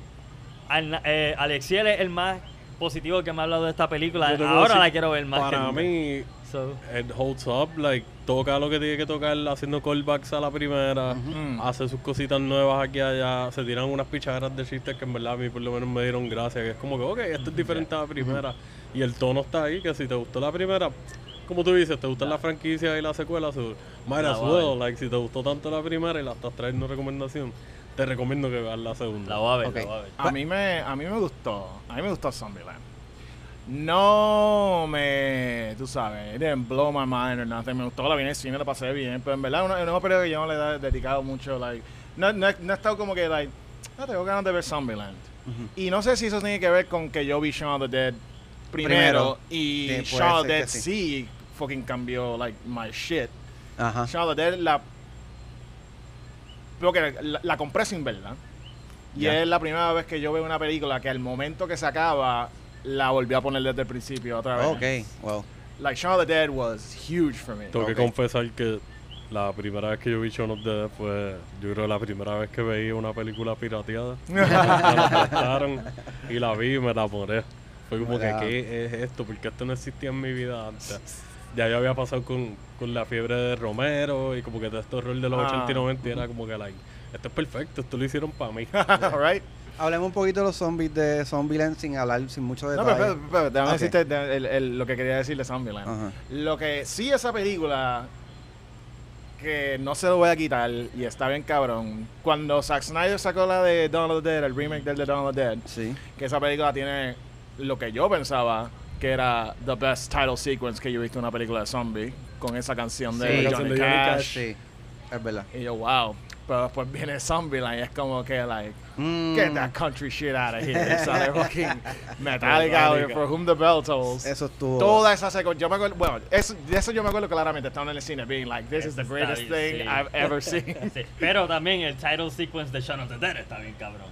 Al- eh, Alexiel es el más positivo que me ha hablado de esta película. Ahora decir, la quiero ver más. Para mí, So, it holds up, like, toca lo que tiene que tocar, haciendo callbacks a la primera, Mm. hace sus cositas nuevas aquí y allá, se tiran unas pichaderas de chistes que en verdad a mí por lo menos me dieron gracia, que es como que, ok, esto es diferente a la primera, y el tono está ahí, que si te gustó la primera, como tú dices, te gusta la franquicia y la secuela, so, might as well, like, si te gustó tanto la primera y la estás trayendo recomendación, te recomiendo que veas la segunda. la voy a ver, Ok. la voy a ver. A mí me, a mí me gustó. A mí me gustó Zombieland. No me, tú sabes, it didn't blow my mind or nothing. Me gustó, la vi en el cine, la pasé bien. Pero en verdad, uno- es un periodo que yo no le he dedicado mucho, like, no, no, he- no he estado como que, like, ah, tengo ganas de ver Zombieland. Ujú. Y no sé si eso tiene que ver con que yo vi Shaun of the Dead primero, Primero. y Shaun of the Dead sí. sí fucking cambió, like, my shit. Ajá. The Dead la. Creo que la, la compré sin verla. Y es la primera vez que yo veo una película que al momento que se acaba la volví a poner desde el principio otra vez. Ok, wow. Like Shaun of the Dead was huge for me. Tengo que confesar que la primera vez que yo vi Shaun of the Dead fue, yo creo, la primera vez que veía una película pirateada. me la prestaron y la vi y me la moré. Fue como Mira. que, ¿qué es esto? Porque esto no existía en mi vida antes. ya yo había pasado con, con la fiebre de Romero y como que todo este rol de los Ah. 80 y 90 y era como que, like, esto es perfecto, esto lo hicieron para mí. Alright. Hablemos un poquito de los zombies de Zombieland sin hablar, sin mucho No, detalle. pero, pero, pero, déjame Ok. decirte de- el- el- lo que quería decir de Zombieland. Ajá. Lo que sí esa película que no se lo voy a quitar y está bien cabrón. Cuando Zack Snyder sacó la de the Dead, el remake del de the Dead, Sí. que esa película tiene lo que yo pensaba que era the best title sequence que yo he visto en una película de zombie con esa canción de Sí. Johnny, Canción de Johnny Cash. Cash. Sí, es verdad. Y yo, wow. Pero después viene Zombieland y es como que, like, Mm, get that country shit out of here. Y sale fucking Metallica, Metallica. For Whom the Bell Tolls. Eso estuvo. Toda esa secuencia, yo me acuerdo, bueno, eso, de eso yo me acuerdo claramente, estando en el cine, being like, this is the greatest thing sí. I've ever seen. Sí, Pero también el title sequence de Shaun of the Dead está bien cabrón.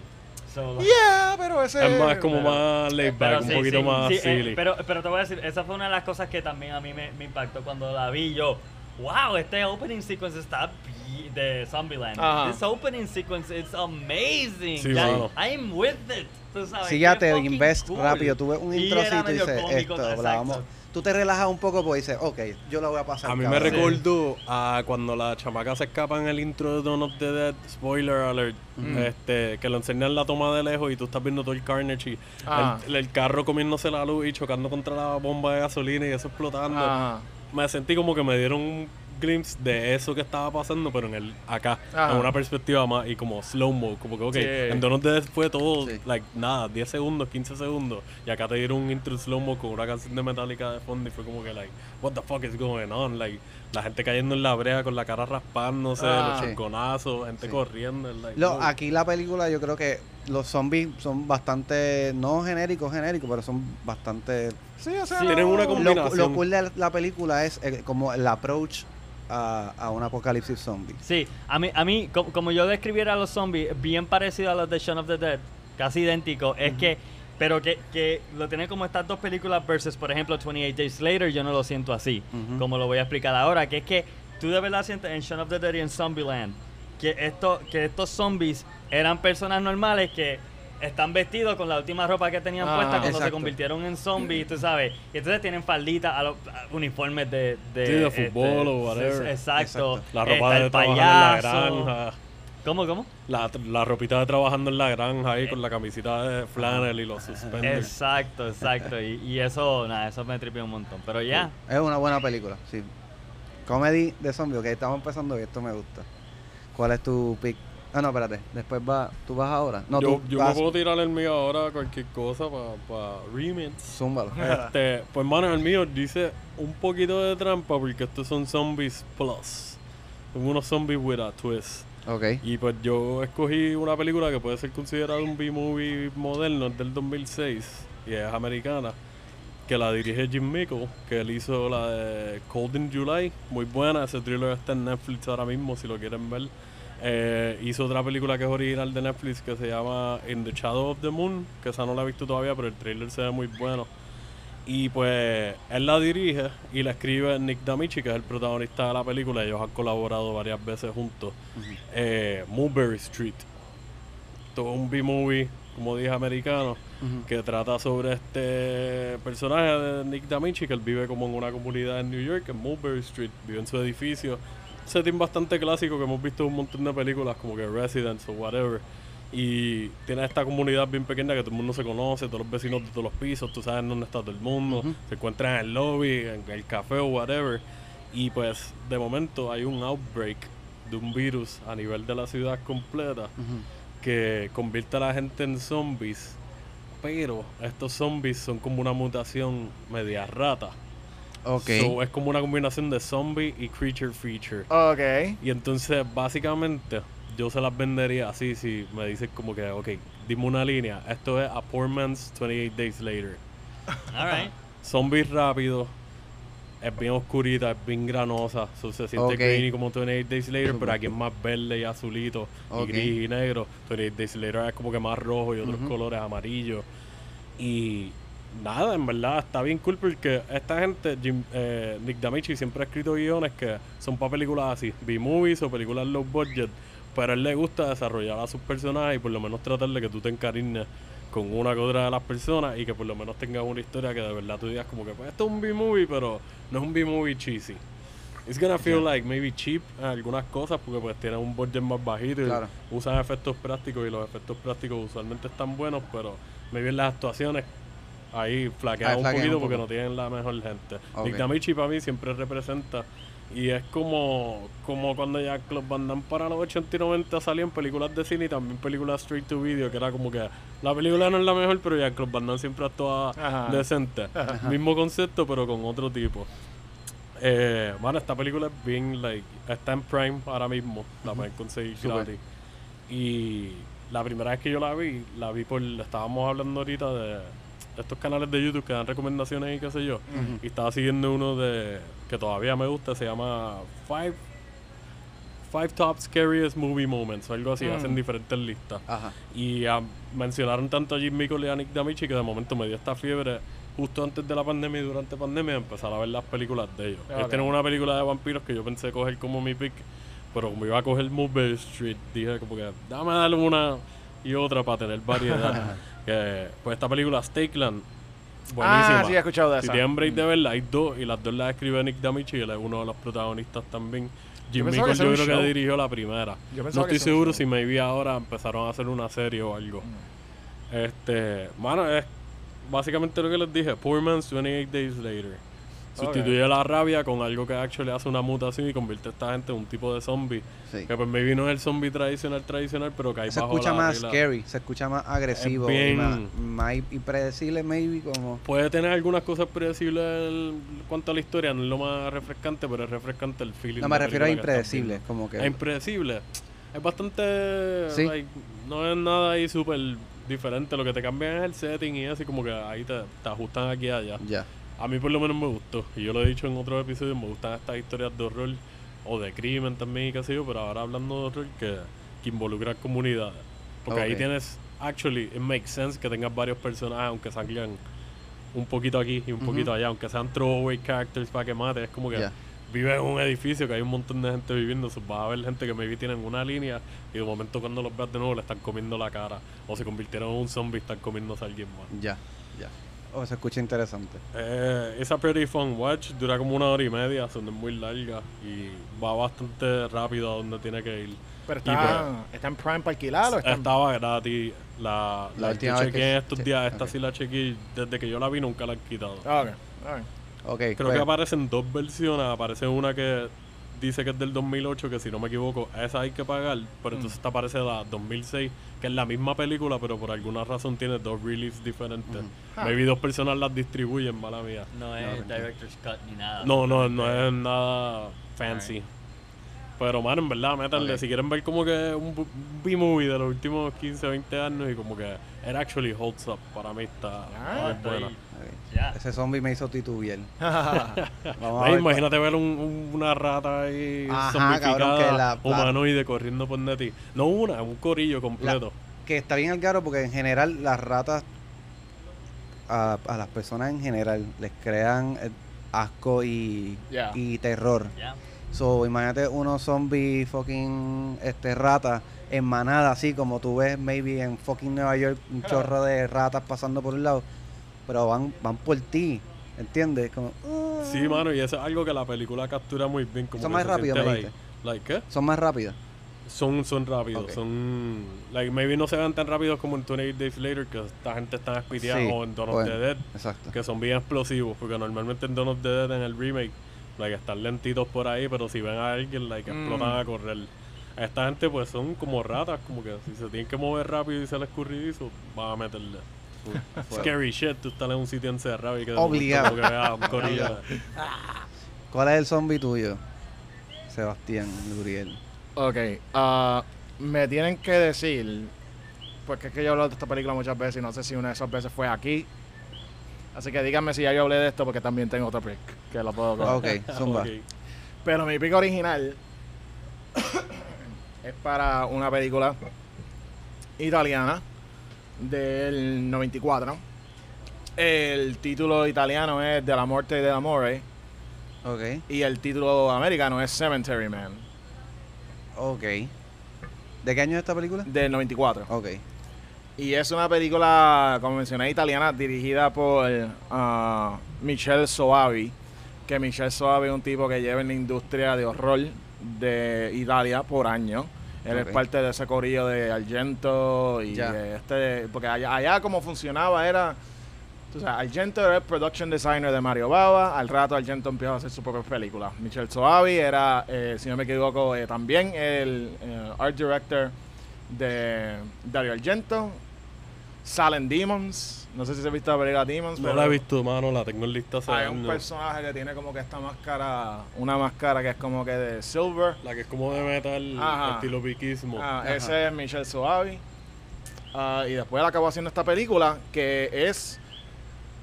So, like- yeah, pero ese... es más como pero- más laid back, un sí, poquito sí, más sí, eh, silly. pero, pero te voy a decir, esa fue una de las cosas que también a mí me, me impactó cuando la vi. Yo, wow, este opening sequence está bi- de Zombieland. Ajá. This opening sequence is amazing. Sí, mano. I'm with it. Tú sabes, Si ya te invest cool. rápido, tú ves un Y introcito y medio dices, cómico, esto, la vamos- Tú te relajas un poco porque dices, ok, yo la voy a pasar. A mí me recordó a cuando la chamaca se escapa en el intro de Dawn of the Dead, spoiler alert, este, que lo enseñan la toma de lejos y tú estás viendo todo el carnage y Ah. el, el carro comiéndose la luz y chocando contra la bomba de gasolina y eso explotando. Ajá. Me sentí como que me dieron un glimpse de eso que estaba pasando, pero en el acá, Ajá. en una perspectiva más y como slow mo, como que ok, Sí. en fue todo, Sí. like, nada, 10 segundos, 15 segundos, y acá te dieron un intro slow mo con una canción de Metallica de fondo y fue como que like, what the fuck is going on, like, la gente cayendo en la brea con la cara raspándose, Ah. los Sí. chonconazos, gente Sí. corriendo, like, Lo- aquí la película yo creo que los zombies son bastante, no genéricos, genéricos, pero son bastante... Sí, o sea, Sí, tienen una Lo, combinación. lo cool de la película es eh, como el approach a, a un apocalipsis zombie. Sí, a mí, a mí co- como, yo describiera a los zombies, bien parecido a los de Shaun of the Dead, casi idéntico, es que, pero que, que lo tiene como estas dos películas versus, por ejemplo, 28 Days Later, yo no lo siento así, como lo voy a explicar ahora, que es que tú de verdad sientes en Shaun of the Dead y en Zombieland que, esto, que estos zombies eran personas normales que están vestidos con la última ropa que tenían Ah. puesta cuando se convirtieron en zombies, tú sabes, y entonces tienen falditas, a los- a- uniformes de, de, Sí, de este, fútbol o whatever. Exacto. Exacto. la Está ropa de el trabajando en la payaso. granja. ¿Cómo, cómo? La, la ropita de trabajando en la granja ahí con la camisita de flannel y los suspenders. Exacto, exacto. Y, y eso, nada, eso me tripió un montón. Pero ya, Es una buena película, sí. Comedy de zombie, ok, estamos empezando y esto me gusta. ¿Cuál es tu pick? Ah, no, espérate. Después va, ¿tú vas ahora? No, yo tú yo me vas. puedo tirar el mío ahora cualquier cosa para pa remix. Zúmbalo. Este, pues mano, el mío dice un poquito de trampa porque estos son zombies plus. Son unos zombies with a twist. Ok. Y pues yo escogí una película que puede ser considerada un B-movie moderno, es del 2006 y es americana, que la dirige Jim Mickle, que él hizo la de Cold in July, muy buena, ese thriller está en Netflix ahora mismo si lo quieren ver. Eh, hizo otra película que es original de Netflix que se llama In the Shadow of the Moon, que esa no la he visto todavía, pero el trailer se ve muy bueno. Y pues él la dirige y la escribe Nick Damichi, que es el protagonista de la película. Ellos han colaborado varias veces juntos. Eh, Mulberry Street. Todo un B-movie, como dije, americano, que trata sobre este personaje de Nick Damichi, que él vive como en una comunidad en New York, en Mulberry Street, vive en su edificio. Setting bastante clásico que hemos visto en un montón de películas, como que Residence o whatever. Y tiene esta comunidad bien pequeña que todo el mundo se conoce, todos los vecinos de todos los pisos, tú sabes dónde está todo el mundo, se encuentran en el lobby, en el café o whatever. Y pues de momento hay un outbreak de un virus a nivel de la ciudad completa que convierte a la gente en zombies. Pero estos zombies son como una mutación media rata. Ok. So, es como una combinación de zombie y creature feature. Ok. Y entonces, básicamente, yo se las vendería así si me dices como que, ok, dime una línea. Esto es A Poor Man's 28 Days Later. alright. Zombies rápido, es bien oscurita, es bien granosa. So, se siente Ok. greeny como 28 Days Later, pero aquí es más verde y azulito, y gris y negro. 28 Days Later es como que más rojo y otros colores amarillos. Y nada, en verdad está bien cool porque esta gente, Jim, eh, Nick Damichi, siempre ha escrito guiones que son para películas así, B-movies o películas low budget. Pero a él le gusta desarrollar a sus personajes y por lo menos tratar de que tú te encariñes con una que otra de las personas y que por lo menos tengas una historia que de verdad tú digas como que pues esto es un B-movie, pero no es un B-movie cheesy. It's gonna feel like maybe cheap en algunas cosas porque pues tiene un budget más bajito y Claro. usan efectos prácticos y los efectos prácticos usualmente están buenos, pero maybe en las actuaciones ahí flaquean un poquito un porque no tienen la mejor gente. Ok. Nick Damichi para mí siempre representa y es como, como cuando ya Club Van Damme para los 80 y 90 salía en películas de cine y también películas straight to video, que era como que la película no es la mejor, pero ya Club Van Damme siempre actúa Ajá. decente. Mismo concepto, pero con otro tipo. Eh, bueno, esta película es bien, like, está en Prime ahora mismo, la pueden conseguir Súper. gratis. Y la primera vez que yo la vi, la vi por, estábamos hablando ahorita de, de estos canales de YouTube que dan recomendaciones y qué sé yo. Y estaba siguiendo uno de que todavía me gusta, se llama Five, Five Top Scariest Movie Moments o algo así, Mm. hacen diferentes listas. Ajá. Y ah, mencionaron tanto a Jim Mickle y a Nick Damichi que de momento me dio esta fiebre justo antes de la pandemia y durante la pandemia de empezar a ver las películas de ellos. Ellos Ok. tienen una película de vampiros que yo pensé coger como mi pick, pero como iba a coger Movie Street, dije como que dame darle una y otra para tener variedad. que, pues esta película, Stakeland, buenísima. Ah, sí, he escuchado de Si esa. tienen break de verla, hay dos y las dos las escribe Nick Damichi y él es uno de los protagonistas también. Jim pensaba Mickle que ese yo creo que dirigió la primera. Yo No estoy seguro si maybe ahora empezaron a hacer una serie o algo. Este, mano, es básicamente lo que les dije, Poor Man's 28 Days Later. Sustituye la rabia con algo que actually hace una mutación y convierte a esta gente en un tipo de zombie. Sí. Que pues maybe no es el zombie tradicional tradicional, pero que hay Se bajo escucha la más regla. scary, se escucha más agresivo, y más, más impredecible, maybe, como... Puede tener algunas cosas predecibles en cuanto a la historia, no es lo más refrescante, pero es refrescante el feeling. No, me refiero a que impredecible, como que... Es impredecible. Es bastante. Sí. like, no es nada ahí súper diferente. Lo que te cambian es el setting y así, como que ahí te, te ajustan aquí y allá. Ya. A mí, por lo menos, me gustó. Y yo lo he dicho en otros episodios, me gustan estas historias de horror o de crimen también y qué sé yo, pero ahora hablando de horror que, que involucra comunidades. Porque ahí tienes. Actually, it makes sense que tengas varios personajes, aunque salgan un poquito aquí y un poquito allá, aunque sean throwaway characters para que mates. Es como que Ya. vive en un edificio que hay un montón de gente viviendo, so, vas a ver gente que maybe tienen una línea y de momento cuando los veas de nuevo le están comiendo la cara o se convirtieron en un zombie y están comiéndose a alguien más. Ya, ya. Oh, se escucha interesante. Eh, es a pretty fun watch, dura como una hora y media, es muy larga y va bastante rápido a donde tiene que ir. Pero está, está en Prime para alquilar o está en- Estaba gratis, la, La la, última chequeé que- en estos días, esta ok. sí la chequeé, desde que yo la vi nunca la han quitado. Ah, ok, ok. Ok, Creo pues, que aparecen dos versiones. Aparece una que dice que es del 2008, que si no me equivoco, esa hay que pagar. Pero Mm. entonces esta aparece la 2006, que es la misma película, pero por alguna razón tiene dos releases diferentes. Ah. Maybe dos personas las distribuyen, mala mía. No es director's cut ni nada. No, no, no es nada fancy. Pero, mano, en verdad, métanle. Ok. Si quieren ver como que un B-movie de los últimos 15, 20 años y como que it actually holds up, para mí está Ah, buena. Ese zombie me hizo titubear. Vamos a ver imagínate ver un- un- una rata ahí Ajá, zombificada, cabrón, que la- la- humanoide corriendo por de ti. No una, un corillo completo. que está bien al caro porque en general las ratas a, a las personas en general les crean eh, asco y, Ya. y terror. Ya. So, imagínate unos zombies fucking este ratas en manada así como tú ves maybe en fucking Nueva York un chorro de ratas pasando por un lado, pero van van por ti, ¿entiendes? Como "Uh". Sí, mano, y eso es algo que la película captura muy bien. Como Son más rápidos, like, like, ¿qué? son más rápidas. Son, son rápidos, son... Like, maybe no se ven tan rápidos como en 28 Days Later, que esta gente está espiteada, Sí, o en Dawn of bueno. the Dead, Exacto. que son bien explosivos, porque normalmente en Dawn of the Dead, en el remake, like, están lentitos por ahí, pero si ven a alguien, like, Mm. explotan a correr. Esta gente, pues, son como ratas, como que si se tienen que mover rápido y se les escurridizo, van a meterle. Scary shit, tú estás en un sitio encerrado y que Obligado. que ¿Cuál es el zombie tuyo? Sebastián Luriel. Ok, ah, me tienen que decir, porque es que yo he hablado de esta película muchas veces y no sé si una de esas veces fue aquí. Así que díganme si ya yo hablé de esto porque también tengo otro pick que lo puedo coger. Ok, zumba. Pero mi pick original es para una película italiana del 94. El título italiano es De la muerte y del amore Ok, y el título americano es Cemetery Man ok. ¿De qué año es esta película? del 94. Ok. Y es una película, como mencioné, italiana, dirigida por ah, Michel Soavi. Que Michel Soavi es un tipo que lleva en la industria de horror de Italia por años. Él es parte de ese corillo de Argento y de este... Porque allá, allá como funcionaba era... O sea, Argento era el production designer de Mario Bava. Al rato Argento empieza a hacer su propia película. Michel Soavi era, eh, si no me equivoco, eh, también el eh, art director de Dario Argento. Silent Demons. No sé si se ha visto la película Demons. No pero la he visto, mano, la tengo en lista hace Hay un personaje que tiene como que esta máscara, una máscara que es como que de silver. La que es como de metal, Ajá. estilo piquismo. Ah, ese es Michel Soavi. Ah, y después él acabó haciendo esta película que es.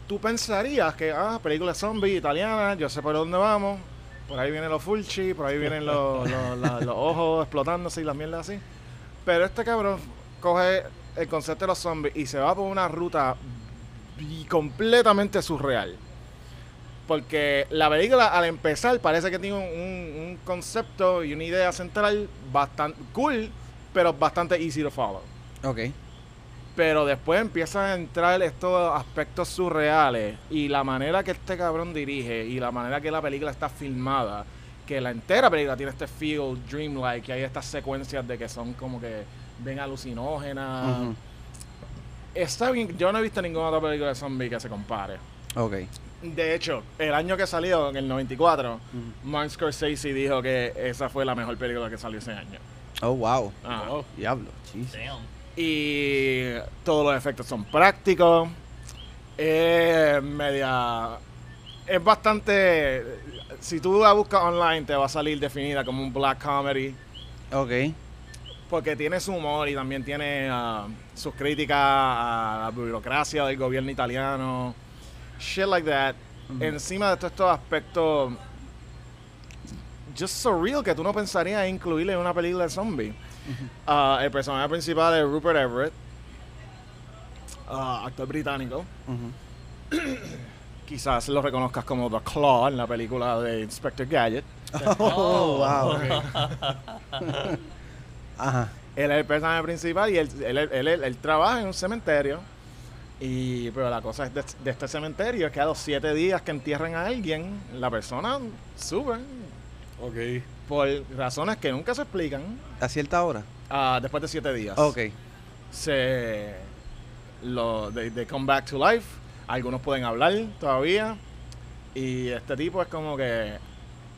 Tú pensarías que, ah, película zombie italiana, yo sé por dónde vamos. Por ahí vienen los fulci, por ahí vienen los, los- la- los ojos explotándose y las mierdas así. Pero este cabrón coge el concepto de los zombies y se va por una ruta bi- completamente surreal. Porque la película al empezar parece que tiene un, un- un concepto y una idea central bastante cool, pero bastante easy to follow. Ok. Pero después empiezan a entrar estos aspectos surreales y la manera que este cabrón dirige y la manera que la película está filmada, que la entera película tiene este feel dreamlike y hay estas secuencias de que son como que ven alucinógenas. Está bien, yo no he visto ninguna otra película de zombie que se compare. Ok. De hecho, el año que salió, en el 94, Ujú. Martin Scorsese dijo que esa fue la mejor película que salió ese año. Oh, wow. Wow. Diablo. Damn. Y todos los efectos son prácticos. Es media. Es bastante. Si tú la buscas online, te va a salir definida como un black comedy. Ok. Porque tiene su humor y también tiene ah, sus críticas a la burocracia del gobierno italiano. Shit like that. Encima de todos estos aspectos. Just surreal que tú no pensarías incluirle en una película de zombie. Ah, el personaje principal es Rupert Everett, ah, actor británico. Quizás lo reconozcas como The Claw en la película de Inspector Gadget. Oh, wow. Ajá. Él es el personaje principal y él, él, él- él- él trabaja en un cementerio. Y, pero la cosa es de, de este cementerio es que a los siete días que entierran a alguien, la persona sube Ok. por razones que nunca se explican. ¿A cierta hora? ah, después de siete días. Ok. se lo they, they come back to life algunos pueden hablar todavía y este tipo es como que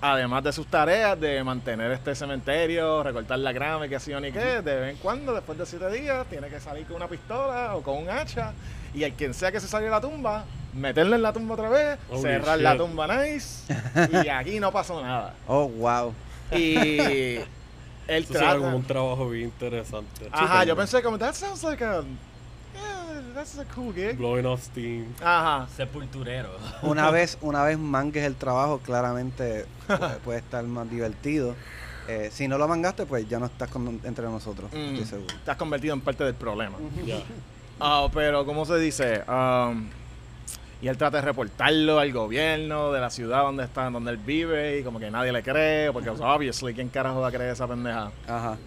además de sus tareas de mantener este cementerio recortar la grama y que sí o ni qué de vez en cuando después de siete días tiene que salir con una pistola o con un hacha y el quien sea que se salió de la tumba meterlo en la tumba otra vez Holy cerrar la tumba nice y aquí no pasó nada Oh, wow. y él Eso trata como un trabajo bien interesante. Ajá, yo pensé como, that sounds like a, that's a cool gig. Blowing off steam. Ajá. Sepulturero. Una vez, una vez mangues el trabajo, claramente puede, puede estar más divertido. Eh, si no lo mangaste, pues ya no estás con- entre nosotros, Mm, estoy seguro. Te has convertido en parte del problema. Ya. Ah, pero, ¿cómo se dice? Um, y él trata de reportarlo al gobierno de la ciudad donde está, donde él vive, y como que nadie le cree, porque, obviously, ¿quién carajo va a creer esa pendeja? Ajá.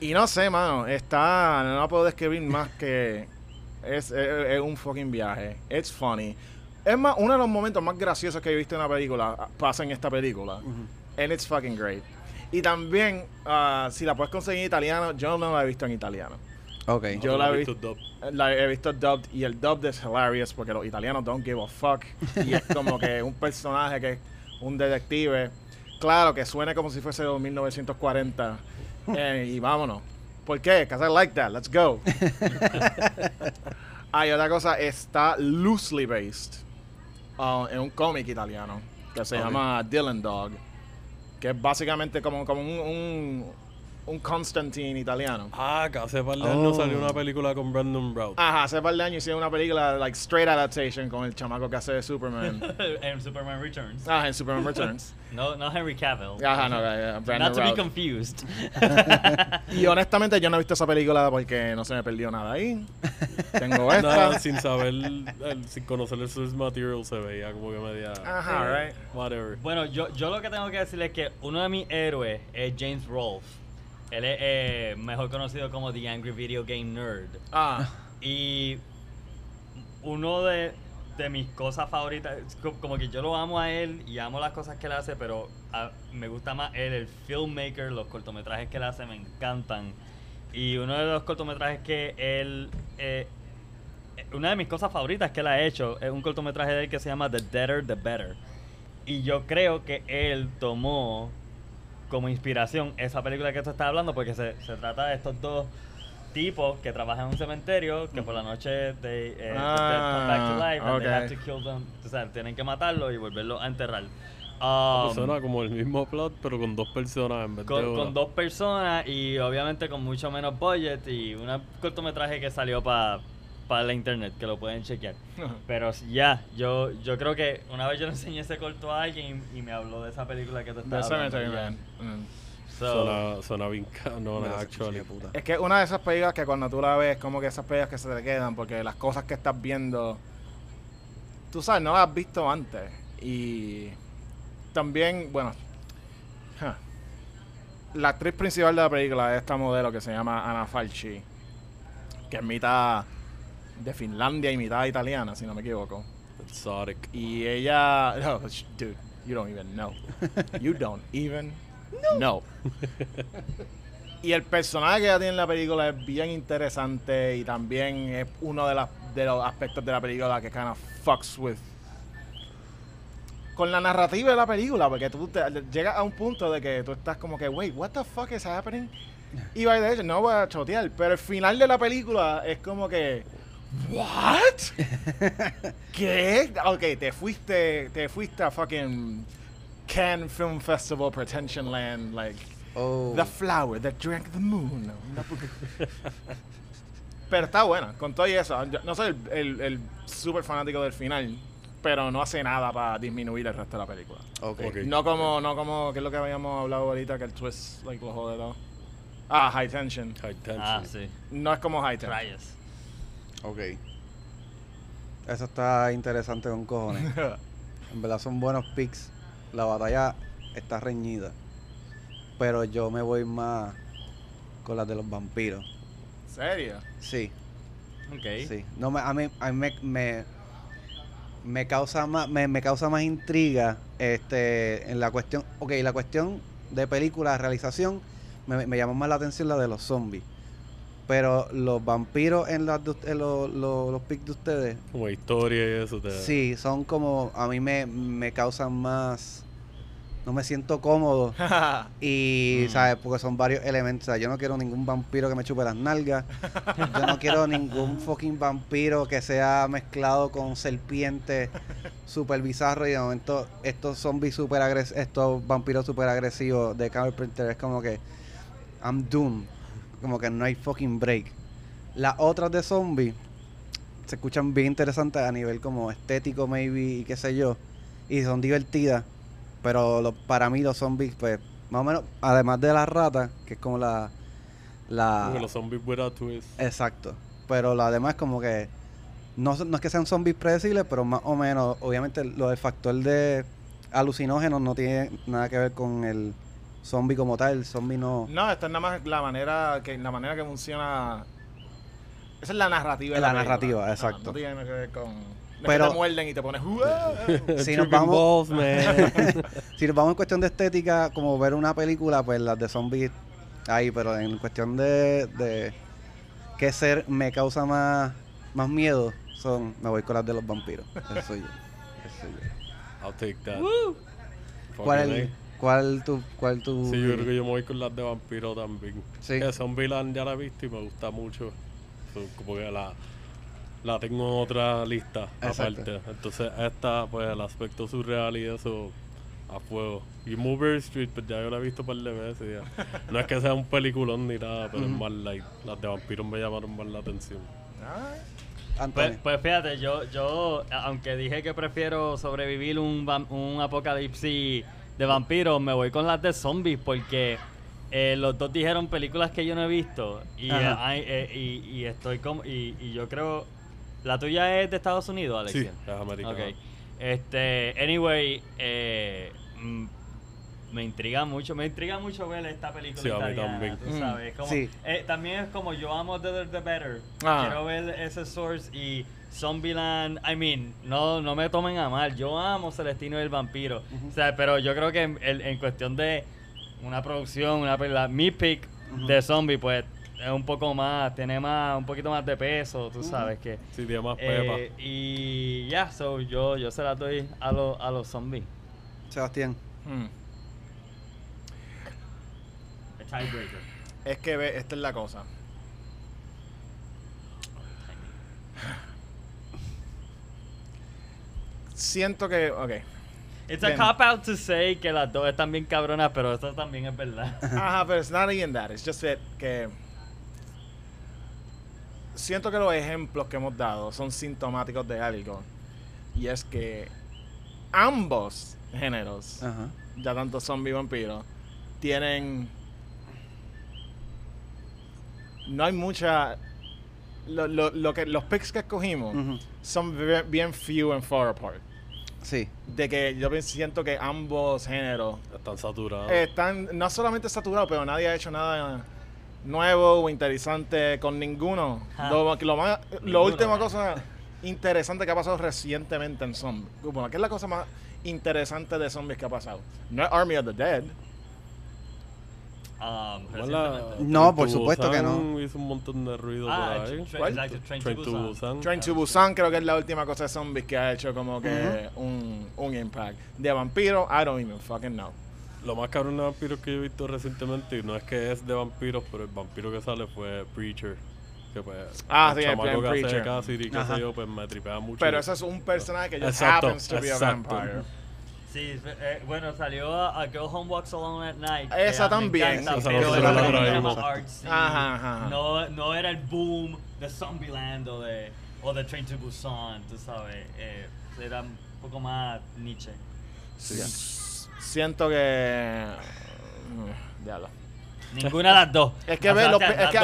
Y no sé, mano, está, no la puedo describir más que es, es- es un fucking viaje. It's funny. Es más, uno de los momentos más graciosos que he visto en una película pasa en esta película. And it's fucking great. Y también, ah, si la puedes conseguir en italiano, yo no la he visto en italiano. Ok. Yo No la he visto visto, dub. la he visto dubbed y el dubbed es hilarious porque los italianos don't give a fuck. Y es como que un personaje que es un detective. Claro, que suene como si fuese de 1940. Eh, y vámonos. ¿Por qué? Because I like that. Let's go. Hay otra cosa, está loosely based uh, en un cómic italiano que se llama Dylan Dog. Que es básicamente como, como un, un, un Constantine italiano. Ah, que hace par de años Oh. salió una película con Brandon Brown. Ajá, hace par de años hicieron una película like straight adaptation con el chamaco que hace de Superman. en Superman Returns. Ajá, en Superman Returns. No, no Henry Cavill. Ajá, no, eh, Not Brandon to be Routh. confused. Y honestamente yo no he visto esa película porque no se me perdió nada ahí. Tengo esta. Nada, sin saber, el- sin conocer el source material se veía como que media... Ajá, eh, right. Whatever. bueno, yo, yo lo que tengo que decir es que uno de mis héroes es James Rolfe. Él es eh, mejor conocido como The Angry Video Game Nerd. Ah, Y uno de, de mis cosas favoritas, como que yo lo amo a él y amo las cosas que él hace, pero a- me gusta más él, el filmmaker, los cortometrajes que él hace me encantan. Y uno de los cortometrajes que él... eh, eh, una de mis cosas favoritas que él ha hecho es un cortometraje de él que se llama The Deader, The Better. Y yo creo que él tomó como inspiración esa película que tú estás hablando porque se, se trata de estos dos tipos que trabajan en un cementerio que por la noche they, eh, come back to Ah, life and they have to kill them. O sea, tienen que matarlo y volverlo a enterrar. Um, suena como el mismo plot, pero con dos personas en vez de con dos personas y obviamente con mucho menos budget y un cortometraje que salió para la internet que lo pueden chequear. Pero ya, yo yo creo que una vez yo le enseñé ese corto a alguien y, y me habló de esa película que te The estaba hablando. Man. Mm. So, Suena, bien Mira, ese actually. puta. Es que una de esas películas que cuando tú la ves, como que esas películas que se te quedan, porque las cosas que estás viendo, tú sabes, no las has visto antes. Y también, bueno, huh, la actriz principal de la película es esta modelo que se llama Anna Falchi, que es mitad de Finlandia y mitad italiana, si no me equivoco. Exotic. Y ella, no, sh- dude, you don't even know. You don't even know. y el personaje que ella tiene en la película es bien interesante y también es uno de, las, de los aspectos de la película que kind of fucks with con la narrativa de la película, porque tú te- llegas a un punto de que tú estás como que, wait, what the fuck is happening? Y by the way, no voy a chotear, pero el final de la película es como que, what? ¿Qué? Ok, te fuiste, te fuiste a fucking Cannes Film Festival, Pretension Land, like Oh. the flower that drank the moon. Pero está buena, con todo y eso. Yo no soy el, el, el super fanático del final, pero no hace nada para disminuir el resto de la película. Ok. Ok. No como, no como, que es lo que habíamos hablado ahorita, que el twist, like, lo jode todo. Ah, High Tension. High tension. ah, sí. No es como High Tension. Rayos. Ok. Eso está interesante con cojones. En verdad son buenos picks. La batalla está reñida. Pero yo me voy más con las de los vampiros. ¿Serio? Sí, Ok. sí. No me, a mí, a mí me, me, me causa más, me, me causa más intriga este en la cuestión. Ok, la cuestión de película, realización, me, me llamó más la atención la de los zombies. Pero los vampiros en, las de en los, los, los picks de ustedes, Como historia y eso. Te... Sí, son como, a mí me, me causan más, no me siento cómodo y, Mm. ¿sabes? Porque son varios elementos, o sea, yo no quiero ningún vampiro que me chupe las nalgas, yo no quiero ningún fucking vampiro que sea mezclado con serpiente super bizarro y de momento estos zombies super agresivos, estos vampiros super agresivos de Carpenter es como que, I'm doomed, como que no hay fucking break. Las otras de zombies se escuchan bien interesantes a nivel como estético, maybe, y qué sé yo. Y son divertidas. Pero lo- para mí los zombies, pues, más o menos, además de la rata, que es como la... la Como los zombies without twist. Exacto. Pero lo demás como que... No, no es que sean zombies predecibles, pero más o menos, obviamente, lo del factor de alucinógenos no tiene nada que ver con el zombie como tal. Zombie no... No, esta es nada más la manera que, la manera que funciona. Esa es la narrativa. de La película. narrativa, No, exacto. No, tiene que ver con. no es Pero- que te muerden y te pones. Si nos vamos- balls, man. si nos vamos en cuestión de estética, como ver una película, pues las de zombies ahí, pero en cuestión de, de qué ser me causa más, más miedo, son me voy con las de los vampiros. Eso soy yo. Eso soy yo. I'll take that. ¿Cuál, A. cuál tu, cuál tu Sí, yo creo que yo me voy con las de vampiro también. Sí. Que Zombieland ya la he visto y me gusta mucho. Como que la, la tengo en otra lista Exacto. aparte. Entonces esta, pues el aspecto surreal y eso a fuego. Y Mover Street, pues ya yo la he visto un par de veces. ya. No es que sea un peliculón ni nada, pero es más light. Las de vampiros me llamaron más la atención. Antonio. Pues, pues fíjate, yo, yo, aunque dije que prefiero sobrevivir un, vam- un apocalipsis de vampiros, me voy con las de zombies porque eh, los dos dijeron películas que yo no he visto y, eh, hay- eh, y, y estoy como y, y yo creo la tuya es de Estados Unidos, Alexia. Sí, es americano. Ok. Este, anyway, eh, mm, me intriga mucho, me intriga mucho ver esta película Sí, a mí italiana, también. tú Mm. sabes. Como, Sí. eh, también es como yo amo The, The Better. Ah. Quiero ver ese source y Zombieland. I mean, no, no me tomen a mal. Yo amo Celestino y el vampiro. O sea, pero yo creo que en, en- cuestión de una producción, una película, mi pick de zombie, pues es un poco más, tiene más, un poquito más de peso, tú sabes que. Sí, tiene más pepa. Eh, y ya, so yo, yo se la doy a, los a los zombies. Sebastián. Hmm. Tiebreaker. Es que ve, esta es la cosa. Siento que, ok. It's a cop out to say que las dos están bien cabronas, pero eso también es verdad. Ajá, pero it's not even that. It's just that que siento que los ejemplos que hemos dado son sintomáticos de algo. Y es que ambos géneros, ya tanto zombie y vampiro, tienen. No hay mucha. Lo, lo, lo que, los picks que escogimos son bien, bien few and far apart. Sí. De que yo siento que ambos géneros Están saturados. están no solamente saturados, pero nadie ha hecho nada nuevo o interesante con ninguno. Ah. Lo, lo más, lo última cosa interesante que ha pasado recientemente en zombies. Bueno, ¿qué es la cosa más interesante de zombies que ha pasado? No es Army of the Dead. Um. No, por to supuesto que no. Hizo un montón de ruido Ah, por ahí. tra- ¿Cuál? exacto, Train, Train to to Busan. Busan. Train to Busan creo que es la última cosa de zombies que ha hecho como que un, un impact. De vampiro, I don't even fucking know. Lo más cabrón de vampiros que yo he visto recientemente, y no es que es de vampiros, pero el vampiro que sale fue Preacher. Que pues, Ah, el sí, chamaco que hace Preacher. de Cassidy, qué Ajá. sé yo, pues me tripea mucho. Pero ese es un personaje que just Exacto, happens to be a vampire. Sí, eh, bueno, salió a, a Go Home Walks Alone at Night. Esa también. encanta, Esa pero nosotros era la como traímos. más artsy. Ajá, ajá, ajá. No, no era el boom de Zombieland o de, o de Train to Busan, tú sabes. Eh, era un poco más. S- Siento que. Diablo. Ninguna de las dos. Es que, O ve, sea, los es que, es que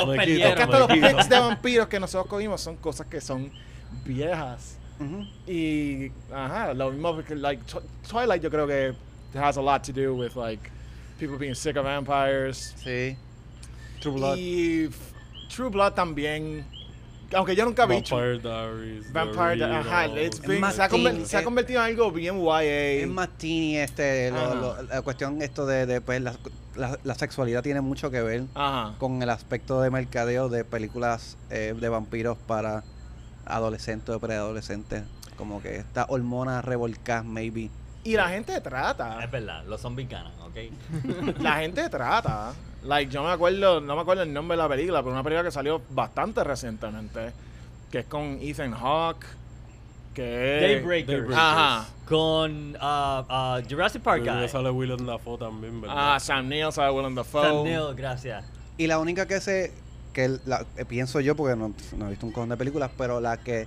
hasta los picks de vampiros que nosotros cogimos son cosas que son viejas. Ujú. Y, ajá, lo mismo que, like, Tw- Twilight yo creo que has a lot to do with, like, people being sick of vampires. Sí. True Blood. Y True Blood también, aunque yo nunca vi True- Vampire Diaries. Vampire, The ajá, it's been- más se, ha se eh, convertido en algo bien YA. Es más teeny este, lo- Ajá. lo- la cuestión esto de, de, pues, la, la- la sexualidad tiene mucho que ver Ajá. con el aspecto de mercadeo de películas eh, de vampiros para adolescentes o preadolescentes. Como que esta hormona revolcada, maybe. Y la gente trata. Es verdad, los zombies ganan, ¿ok? la gente trata. Like, yo me acuerdo, no me acuerdo el nombre de la película, pero una película que salió bastante recientemente, que es con Ethan Hawke, que es... Daybreakers. Daybreakers. Ajá. Con ah, ah, Jurassic Park Guy. sale Willem Dafoe también, ¿verdad? Ah, Sam Neill, sabe Willem Dafoe. Sam Neill, gracias. Y la única que sé, que la- eh, pienso yo, porque no, no he visto un cojón de películas, pero la que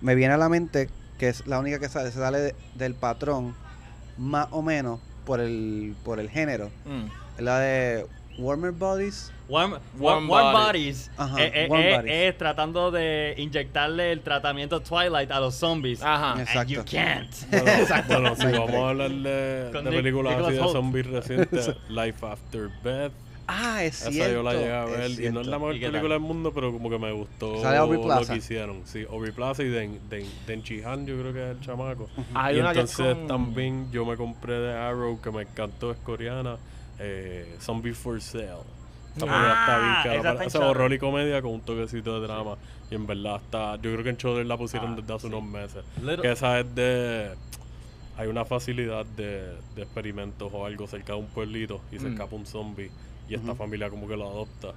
me viene a la mente, que es la única que sale, se sale de- del patrón, más o menos, por el, por el género, Mm. es la de Warmer Bodies. Warm, Warm. Bodies, Ajá, eh, eh, Warm eh, Bodies. es tratando de inyectarle el tratamiento Twilight a los zombies. Ajá. Yes. And you Exacto. can't. Bueno, bueno, si vamos a hablar de, películas así de zombies recientes, Life After Beth, Ah, es esa cierto. yo la llegué a es ver y no es la mejor película del mundo, pero como que me gustó Sale Aubrey lo que hicieron. Sí, Aubrey Plaza y Den, Den, Denchi Han, yo creo que es el chamaco. Hay y una entonces con- también yo me compré de Arrow, que me encantó, es coreana, eh, Zombie for Sale. Esa película está bien Ah, cara. esa hinchada. horror y comedia con un toquecito de drama. Y en verdad está. Yo creo que en Shudder la pusieron Ah, desde hace sí. unos meses. Little- Que esa es de. Hay una facilidad de, de experimentos o algo cerca de un pueblito y se Mm. escapa un zombie. Y esta familia como que lo adopta.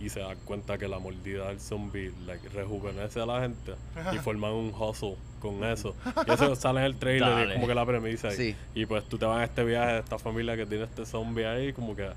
Y se dan cuenta que la mordida del zombie like, rejuvenece a la gente y forman un hustle con eso. Y eso sale en el trailer y es como que la premisa. Y pues tú te vas a este viaje de esta familia que tiene este zombie ahí, como que.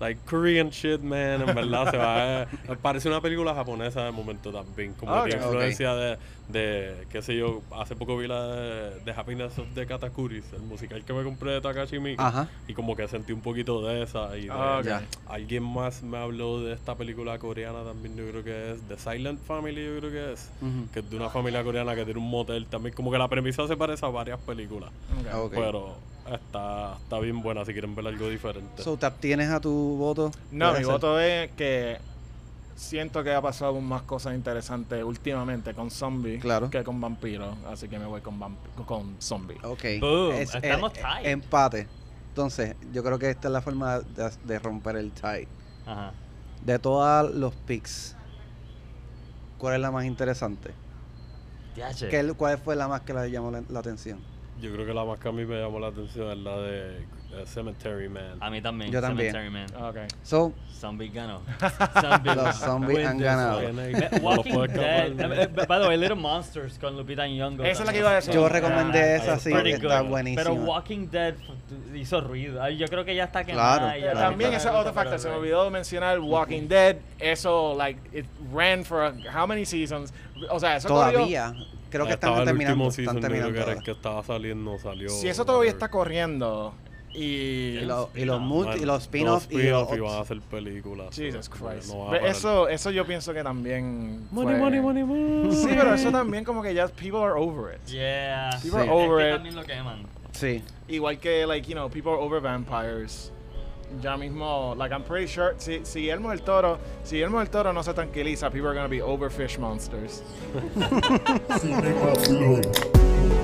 Like Korean shit, man. En verdad se va a. Parece una película japonesa de momento también. Como Ok. que tiene Ok. influencia de, de. qué sé yo. Hace poco vi la de, de Happiness of the Katakuris, el musical que me compré de Takashi Miike. Ajá. Y como que sentí un poquito de esa. Y de- Ah, ok. Ya. Alguien más me habló de esta película coreana también, yo creo que es The Silent Family, yo creo que es. Ujú. Que es de una familia coreana que tiene un motel también. Como que la premisa se parece a varias películas. Ok. Ok. Pero está, está bien buena si quieren ver algo diferente. So, ¿te abstienes a tu voto? No, mi ser. voto es que siento que ha pasado más cosas interesantes últimamente con zombies Claro. que con vampiros. Así que me voy con, con zombies. Ok. Boom, Es- estamos eh. Empate. Entonces, yo creo que esta es la forma de, de romper el tie. Ajá. De todos los picks, ¿cuál es la más interesante? ¿Qué- ¿Cuál fue la más que le llamó la, la atención? Yo creo que la más que a mí me llamó la atención es la de eh, Cemetery Man. A mí también. Yo también. Cemetery Man. Ah, Ok. So, Zombie ganó. Zombie Los zombies win han ganado. Walking Dead. eh, By the way, Little Monsters con Lupita Nyong'o. Esa es la que iba a decir. yo Ah, recomendé esa, sí, está good. buenísima. Pero Walking Dead hizo ruido. Yo creo que ya está quemada. Claro, claro. También ese otro factor. Se me olvidó mencionar Walking Dead. Eso, like, it ran for how many seasons? O sea, eso todavía. Todavía. Creo que están terminando. Están terminando que estaba saliendo, salió. Si eso todavía está corriendo y. Y, lo- y los multi, y los spin-offs y spin-off los y van a hacer películas. Jesus Christ. no eso, eso yo pienso que también. Money, fue- money, money, money. Sí, pero eso también como que ya people are over it. Yeah. People Sí. are over es que it. también lo queman. Sí. Igual que, like, you know, people are over vampires. Ya mismo, like, I'm pretty sure, si, si Guillermo del Toro, si Guillermo del Toro no se tranquiliza, people are gonna be over fish monsters.